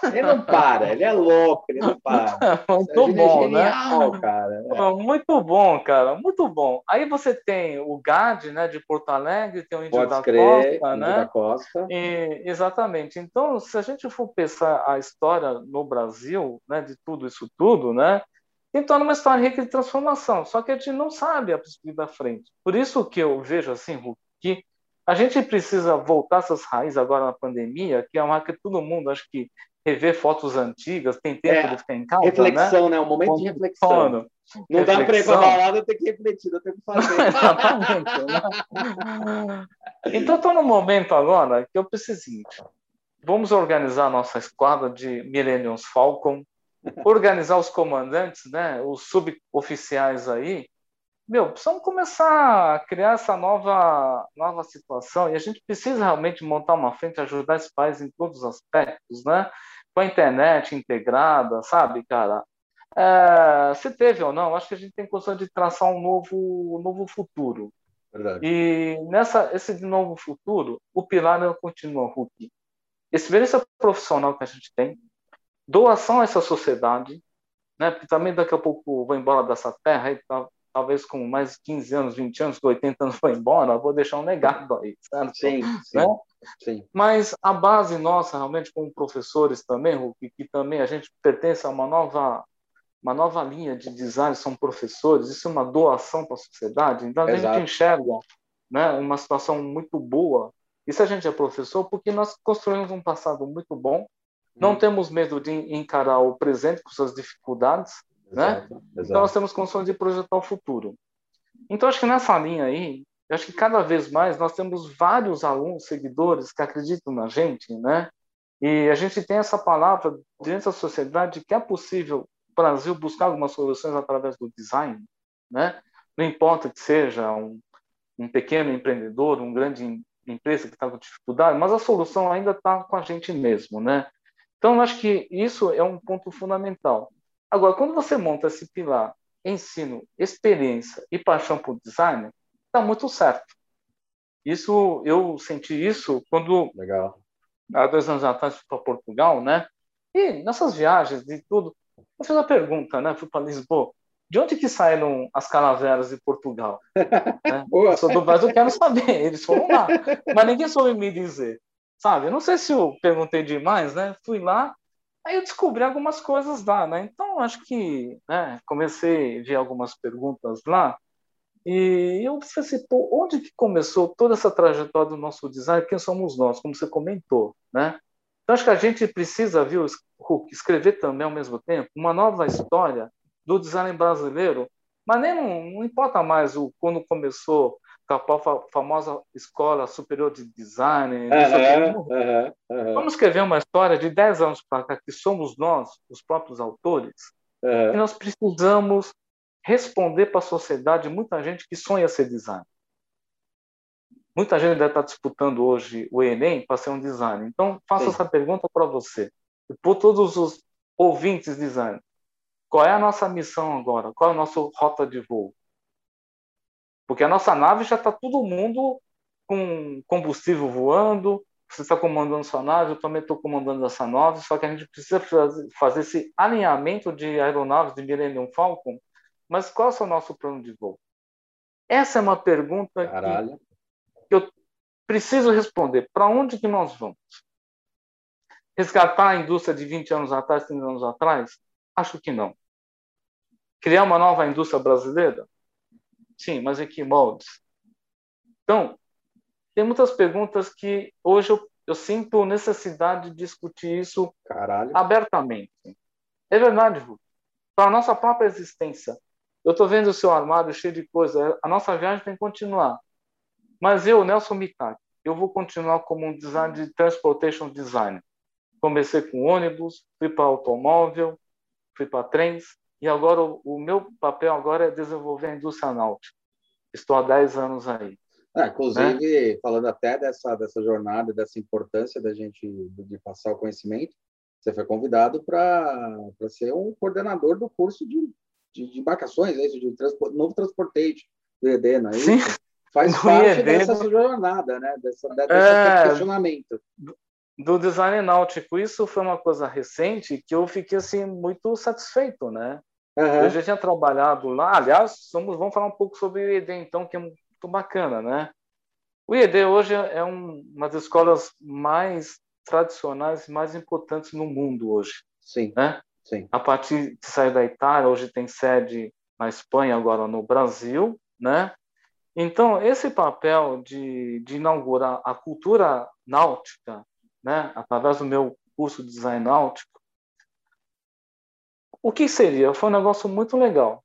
B: Ele não para, ele é louco, ele não para.
A: Muito é bom, é genial, né? cara. É. Muito bom, cara, muito bom. Aí você tem o GAD, né, de Porto Alegre, tem o Índio Pode da crer, Costa, né?
B: Da Costa.
A: E, exatamente. Então, se a gente for pensar a história no Brasil, né, de tudo isso tudo, né, então é uma história rica de transformação, só que a gente não sabe a perspectiva da frente. Por isso que eu vejo assim, Hulk, que a gente precisa voltar essas raízes agora na pandemia, que é uma que todo mundo acho que rever fotos antigas, tem tempo é, de ficar em casa.
B: Reflexão, né? né? Um momento de reflexão. Não reflexão. dá para ir para balada, eu tenho que refletir, eu tenho que fazer.
A: né? Então, estou no momento agora que eu preciso. Vamos organizar a nossa esquadra de Millenniums Falcon, organizar os comandantes, né, os suboficiais aí, meu, precisamos começar a criar essa nova, nova situação e a gente precisa realmente montar uma frente, ajudar esse país em todos os aspectos, né? Com a internet integrada, sabe, cara? É, se teve ou não, acho que a gente tem condição de traçar um novo, um novo futuro. Verdade. E nessa esse novo futuro, o pilar continua Hulk. Experiência profissional que a gente tem, doação a essa sociedade, né? Porque também daqui a pouco vou embora dessa terra e tá, talvez com mais 15 anos, 20 anos, 80 anos vou embora, vou deixar um legado aí?
B: Sim, sim,
A: né?
B: sim.
A: Mas a base nossa, realmente, como professores também, Hulk, que também a gente pertence a uma nova uma nova linha de design, são professores, isso é uma doação para a sociedade, então a Exato. gente enxerga né, uma situação muito boa, e se a gente é professor, porque nós construímos um passado muito bom, não hum. temos medo de encarar o presente com suas dificuldades, né? Exato, exato. Então nós temos condições de projetar o futuro. Então acho que nessa linha aí, acho que cada vez mais nós temos vários alunos, seguidores que acreditam na gente, né? E a gente tem essa palavra dentro da sociedade que é possível o Brasil buscar algumas soluções através do design, né? Não importa que seja um, um pequeno empreendedor, um grande empresa que está com dificuldade, mas a solução ainda está com a gente mesmo, né? Então, acho que isso é um ponto fundamental. Agora, quando você monta esse pilar ensino, experiência e paixão por design, está muito certo. Isso eu senti isso quando
B: Legal.
A: há dois anos atrás fui para Portugal, né? E nessas viagens de tudo, eu fiz uma pergunta, né? Fui para Lisboa. De onde que saíram as calaveras de Portugal? né? Eu sou do Brasil, eu quero saber. Eles foram lá, mas ninguém soube me dizer, sabe? Eu não sei se eu perguntei demais, né? Fui lá, Aí eu descobri algumas coisas lá, né? Então, acho que né, comecei a ver algumas perguntas lá e eu pensei assim, onde que começou toda essa trajetória do nosso design? Quem somos nós, como você comentou, né? Então, acho que a gente precisa, viu, Hulk, escrever também ao mesmo tempo uma nova história do design brasileiro, mas nem não, não importa mais o quando começou com a famosa Escola Superior de Design. Uhum, uhum, uhum. Vamos escrever uma história de 10 anos para cá, que somos nós, os próprios autores, e nós precisamos responder para a sociedade muita gente que sonha ser designer. Muita gente deve estar disputando hoje o Enem para ser um designer. Então, faço Sim. essa pergunta para você, e por todos os ouvintes design. Qual é a nossa missão agora? Qual é a nossa rota de voo? Porque a nossa nave já está todo mundo com combustível voando, você está comandando sua nave, eu também estou comandando essa nave, só que a gente precisa fazer esse alinhamento de aeronaves de Millennium Falcon. Mas qual é o nosso plano de voo? Essa é uma pergunta que, que eu preciso responder. Para onde que nós vamos? Resgatar a indústria de 20 anos atrás, 30 anos atrás? Acho que não. Criar uma nova indústria brasileira? Sim, mas em que moldes? Então, tem muitas perguntas que hoje eu, eu sinto necessidade de discutir isso
B: Caralho.
A: abertamente. É verdade. Para a nossa própria existência. Eu estou vendo o seu armário cheio de coisa. A nossa viagem tem que continuar. Mas eu, Nelson Mitaki, eu vou continuar como um design de transportation design. Comecei com ônibus, fui para automóvel, fui para trens, e agora o, o, meu papel agora é desenvolver a indústria náutica. Estou há 10 anos aí.
B: É, inclusive, falando até dessa, dessa jornada, dessa importância da gente de passar o conhecimento, você foi convidado para ser um coordenador do curso de, de, de embarcações, é isso, de transport, novo transportate do ED, não é isso? Sim. Faz no parte dessa jornada, né? Dessa, desse é, questionamento.
A: Do design náutico. Isso foi uma coisa recente que eu fiquei assim muito satisfeito, né? Uhum. Eu já tinha trabalhado lá. Aliás, vamos, vamos falar um pouco sobre o IED, então, que é muito bacana, né? O IED hoje é um, uma das escolas mais tradicionais e mais importantes no mundo hoje.
B: Sim.
A: Né?
B: Sim.
A: A partir de sair da Itália, hoje tem sede na Espanha, agora no Brasil, né? Então, esse papel de, de inaugurar a cultura náutica, né, através do meu curso de design náutico, o que seria? Foi um negócio muito legal.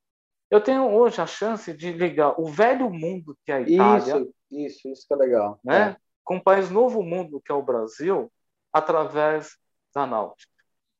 A: Eu tenho hoje a chance de ligar o velho mundo que é a Itália,
B: isso, isso, isso que é legal,
A: né, é. com o país novo mundo que é o Brasil, através da náutica,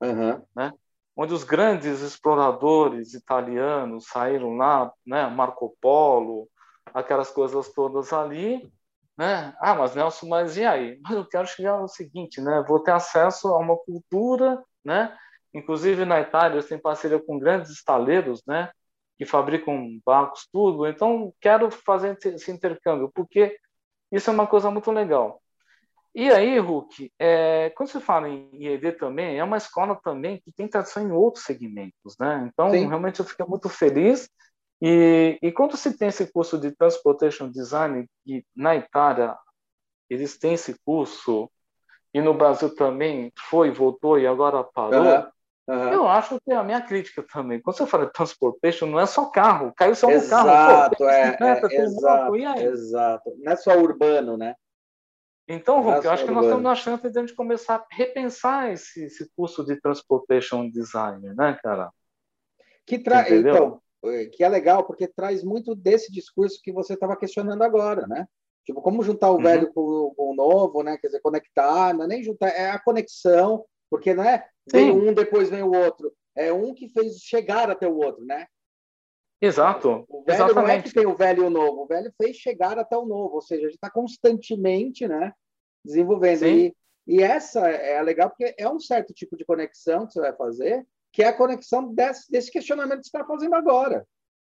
B: uhum.
A: né? Onde os grandes exploradores italianos saíram lá, né, Marco Polo, aquelas coisas todas ali, né? Ah, mas Nelson, mas e aí? Mas eu quero chegar ao seguinte, né? Vou ter acesso a uma cultura, né? Inclusive na Itália eles têm parceria com grandes estaleiros, né? Que fabricam barcos, tudo. Então quero fazer esse intercâmbio porque isso é uma coisa muito legal. E aí, Hulk, é, quando você fala em IED também, é uma escola também que tem tradição em outros segmentos, né? Então, Sim. realmente eu fiquei muito feliz e, e quando se tem esse curso de Transportation Design, e na Itália eles têm esse curso, e no Brasil também foi, voltou e agora parou, uhum. Uhum. Eu acho que é a minha crítica também. Quando você fala de transportation, não é só carro. Caiu só
B: no
A: carro.
B: Exato, é, é, exato, exato. Não é só urbano, né?
A: Então, Hulk, eu acho que nós temos uma chance de a gente começar a repensar esse, esse curso de transportation design, né, cara?
B: Que tra... Então, eh, que é legal porque traz muito desse discurso que você estava questionando agora, né? Tipo, como juntar o uhum. velho com, com, o novo, né? Quer dizer, conectar, não é nem juntar, é a conexão, porque não é vem um, depois vem o outro. É um que fez chegar até o outro, né?
A: Exato.
B: O velho
A: Exatamente.
B: não é que tem o velho e o novo, o velho fez chegar até o novo, ou seja, a gente está constantemente, né? Desenvolvendo. Sim. E, e essa é legal porque é um certo tipo de conexão que você vai fazer, que é a conexão desse, desse questionamento que você está fazendo agora.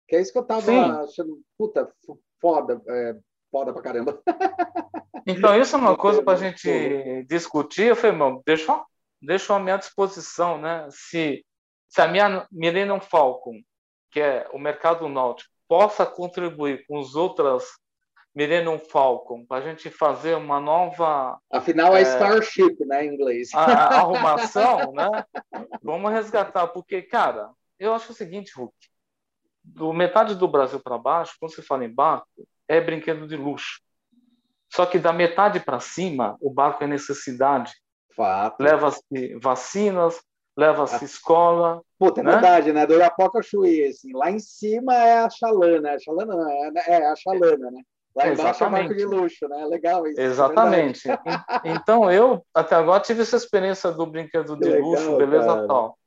B: Que é isso que eu estava achando, puta, foda, é, foda pra caramba.
A: Então, isso é uma coisa para a gente discutir. Eu falei, irmão, deixa, deixa à minha disposição, né? Se, se a minha Millennium Falcon, que é o mercado náutico, possa contribuir com as outras Millennium Falcon, para a gente fazer uma nova.
B: Afinal, é, é Starship, né, em inglês.
A: A, a arrumação, né? Vamos resgatar, porque, cara, eu acho o seguinte, Hulk: do metade do Brasil para baixo, quando se fala em barco, é brinquedo de luxo. Só que da metade para cima, o barco é necessidade. Leva-se vacinas, leva-se ah. escola.
B: Puta, é né? verdade, né? Do Irapoca Chuí, assim. Lá em cima é a chalana. A chalana não, é, é a chalana, né? Lá embaixo Exatamente. é marco de luxo, né? Legal isso.
A: É Exatamente. então, eu até agora tive essa experiência do brinquedo de Legal, luxo, beleza cara. tal.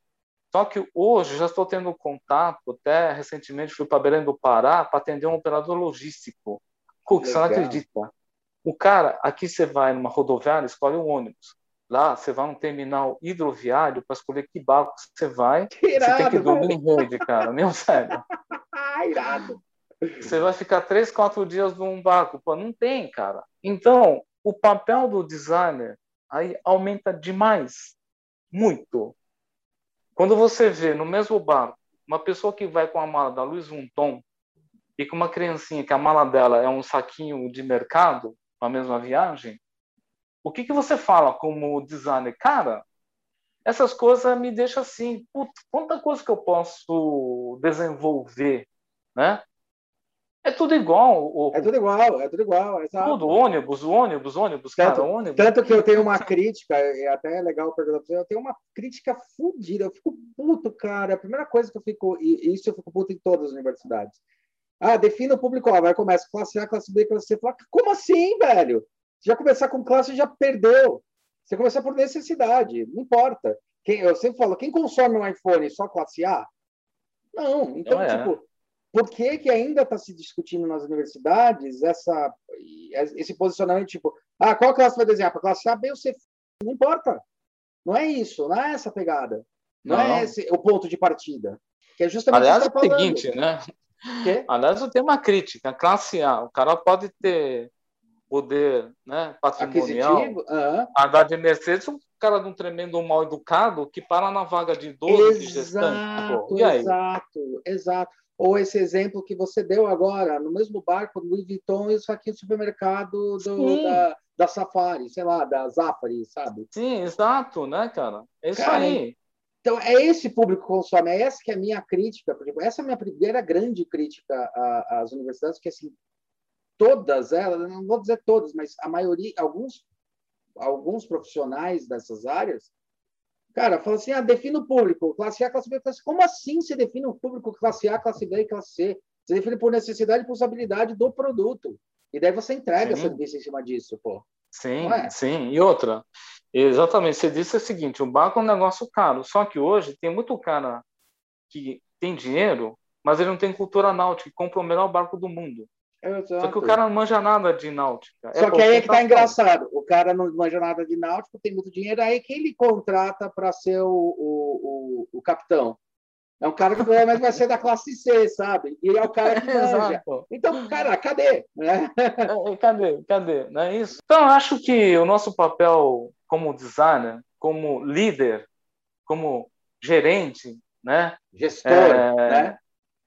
A: Só que hoje já estou tendo contato, até recentemente fui para Belém do Pará para atender um operador logístico. Cook, você não acredita. O cara, aqui você vai numa rodoviária, escolhe um ônibus. Lá você vai num terminal hidroviário para escolher que barco você vai.
B: Que irado,
A: você tem que dormir em rede, cara. Meu sério.
B: irado.
A: Você vai ficar três, quatro dias num barco. Pô, não tem, cara. Então, o papel do designer aí aumenta demais. Muito. Quando você vê no mesmo barco uma pessoa que vai com a mala da Louis Vuitton e com uma criancinha que a mala dela é um saquinho de mercado, a mesma viagem, o que, que você fala como designer? Cara, essas coisas me deixam assim, puta, quanta coisa que eu posso desenvolver, né? É tudo igual.
B: O, é tudo igual, é tudo igual. Exato.
A: Tudo, ônibus, ônibus, ônibus, tanto, cara, ônibus.
B: Tanto que eu tenho uma crítica, é até legal perguntar pra você, eu tenho uma crítica fodida, eu fico puto, cara. A primeira coisa que eu fico, e isso eu fico puto em todas as universidades. Ah, defina o público-alvo, vai começa classe A, classe B, classe C. Fala, como assim, velho? Já começar com classe já perdeu. Você começar por necessidade, não importa. Quem, eu sempre falo, quem consome um iPhone só classe A? Não, então, não é. tipo, por que, que ainda está se discutindo nas universidades essa, esse posicionamento, tipo, ah, qual classe vai desenhar? Para classe A, B ou C? Não importa. Não é isso, não é essa pegada. Não, é não. é esse o ponto de partida. Que é justamente
A: Aliás, é o seguinte, né? Que? Aliás, eu tenho uma crítica. A classe A, o cara pode ter poder né, patrimonial, uhum. andar de Mercedes, um cara de um tremendo mal educado que para na vaga de idoso,
B: exato, de gestante. Exato, exato. Ou esse exemplo que você deu agora, no mesmo barco, Louis Vuitton e isso aqui no supermercado do, da, da Safari, sei lá, da Zafari, sabe?
A: Sim, exato, né, cara? É isso cara, aí.
B: Então, é esse público que consome, é essa que é a minha crítica. Porque essa é a minha primeira grande crítica às universidades, que, assim, todas elas, não vou dizer todas, mas a maioria, alguns, alguns profissionais dessas áreas, Cara, fala assim, ah, defina o público, classe A, classe B, classe C. Como assim se define o público classe A, classe B e classe C? Você define por necessidade e possibilidade do produto. E daí você entrega sim. serviço em cima disso, pô.
A: Sim, é? sim. E outra, exatamente, você disse o seguinte, o barco é um negócio caro, só que hoje tem muito cara que tem dinheiro, mas ele não tem cultura náutica, e compra o melhor barco do mundo. Exato. Só que o cara não manja nada de náutica.
B: É Só é que aí é que tá engraçado. O cara não manja nada de náutica, tem muito dinheiro, aí que ele contrata para ser o, o, o, o, capitão. É um cara que provavelmente vai ser da classe C, sabe? E é o cara que manja. então, cara, cadê? Né?
A: É, cadê? Cadê? Não é isso? Então, acho que o nosso papel como designer, como líder, como gerente, né?
B: Gestor, é, né?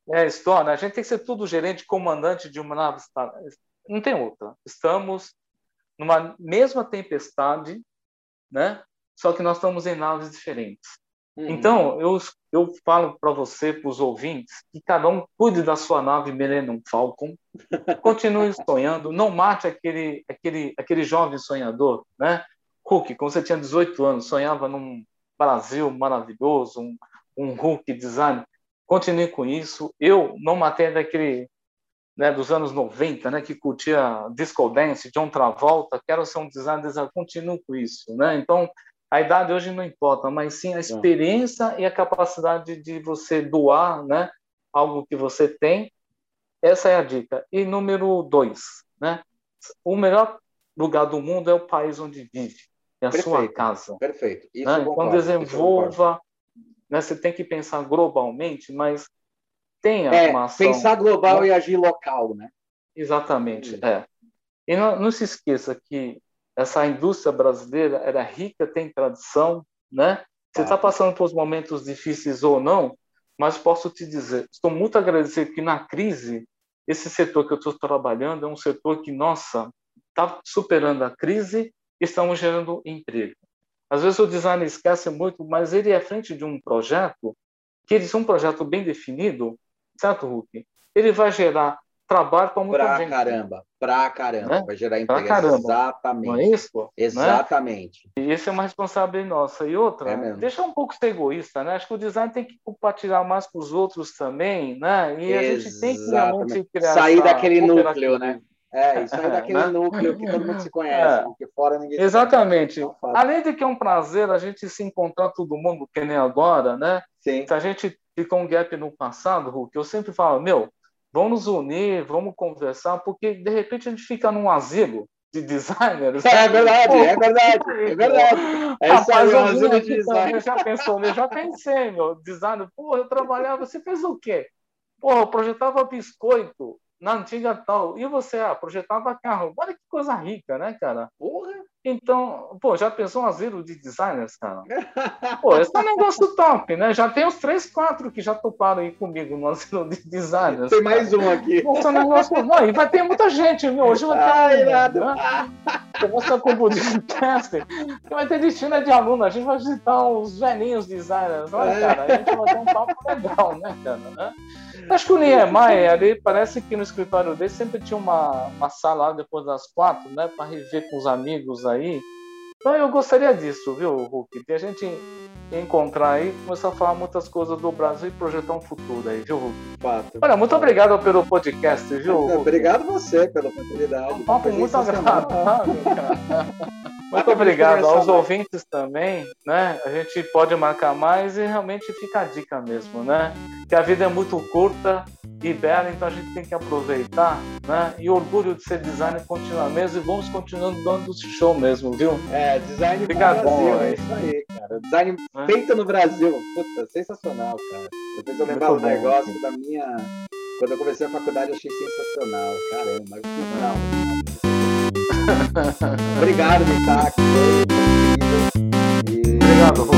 A: É. Né? A gente tem que ser tudo gerente, comandante de uma nave. Não tem outra. Estamos numa mesma tempestade, né? Só que nós estamos em naves diferentes. Uhum. Então, eu, eu falo para você, para os ouvintes, que cada um cuide da sua nave Millennium Falcon, continue sonhando, não mate aquele, aquele, aquele jovem sonhador, né? Hulk, quando você tinha 18 anos, sonhava num Brasil maravilhoso, um, um Hulk design continue com isso. Eu não matei daquele né, dos anos 90, né, que curtia disco dance, John Travolta, quero ser um designer, continuo com isso, né? Então, a idade hoje não importa, mas sim a experiência e a capacidade de você doar, né, algo que você tem. Essa é a dica. E número dois, né? O melhor lugar do mundo é o país onde vive, é a Perfeito. sua casa.
B: Perfeito.
A: Isso né? Então desenvolva né? Você tem que pensar globalmente, mas tenha
B: é, uma ação. Pensar global e agir local, né?
A: Exatamente, é. E não, não se esqueça que essa indústria brasileira era rica, tem tradição, né? Você está passando por momentos difíceis ou não, mas posso te dizer, estou muito agradecido que na crise, esse setor que eu estou trabalhando é um setor que, nossa, está superando a crise e estamos gerando emprego. Às vezes o designer esquece muito, mas ele é frente de um projeto, que ele é um projeto bem definido, certo, Hulk? Ele vai gerar trabalho para muita
B: pra
A: gente.
B: caramba, pra caramba, né? vai gerar emprego.
A: Pra caramba.
B: Exatamente. Não
A: é isso? Né?
B: Exatamente.
A: Né? E isso é uma responsabilidade nossa. E outra, é deixa um pouco ser egoísta, né? Acho que o design tem que compartilhar mais com os outros também, né? E Exatamente. a gente tem que realmente
B: criar Sair daquele núcleo, né? É, isso é daquele né? núcleo que todo mundo se conhece, é. porque fora ninguém
A: Exatamente. Além de que é um prazer a gente se encontrar todo mundo, que nem agora, né?
B: Sim.
A: Se a gente ficou um gap no passado, Hulk, eu sempre falo, meu, vamos nos unir, vamos conversar, porque de repente a gente fica num asilo de designers.
B: É, é verdade, é verdade, é verdade. É
A: isso aí, um asilo de design. Já pensou, eu já pensei, meu, designer, pô, eu trabalhava, você fez o quê? Pô, eu projetava biscoito, na antiga tal. E você, ah, projetava carro. Olha que coisa rica, né, cara?
B: Porra!
A: Então, pô, já pensou um asilo de designers, cara? Pô, esse é um negócio top, né? Já tem uns três, quatro que já toparam aí comigo no asilo de designers.
B: Tem mais um aqui.
A: Esse é um negócio... Não, e vai ter muita gente, viu? Hoje vai ter...
B: Ah, irado. Né?
A: Começa com o que vai ter destino de aluno. A gente vai visitar os velhinhos designers. Olha, é. cara, a gente vai ter um papo legal, né, cara? Acho que o Niemeyer, ali, parece que no escritório dele sempre tinha uma, uma sala lá depois das quatro, né, para rever com os amigos aí. Então eu gostaria disso, viu, Hulk? De a gente encontrar aí, começar a falar muitas coisas do Brasil e projetar um futuro aí, viu, Hulk?
B: Fato.
A: Olha, muito obrigado pelo podcast, viu?
B: Hulk? Obrigado você pela oportunidade. Um
A: papo muito agradável, cara. Muito obrigado aos ouvintes também, né? A gente pode marcar mais e realmente fica a dica mesmo, né? Que a vida é muito curta e bela, então a gente tem que aproveitar, né? E orgulho de ser designer continua mesmo e vamos continuando dando show mesmo, viu?
B: É, design Fica Brasil, bom, é isso aí, cara. Design é. feito no Brasil, puta, sensacional, cara. Depois eu lembrar o negócio da minha... Quando eu comecei a faculdade, eu achei sensacional, caramba, Obrigado, Mitaco. Obrigado, Rô.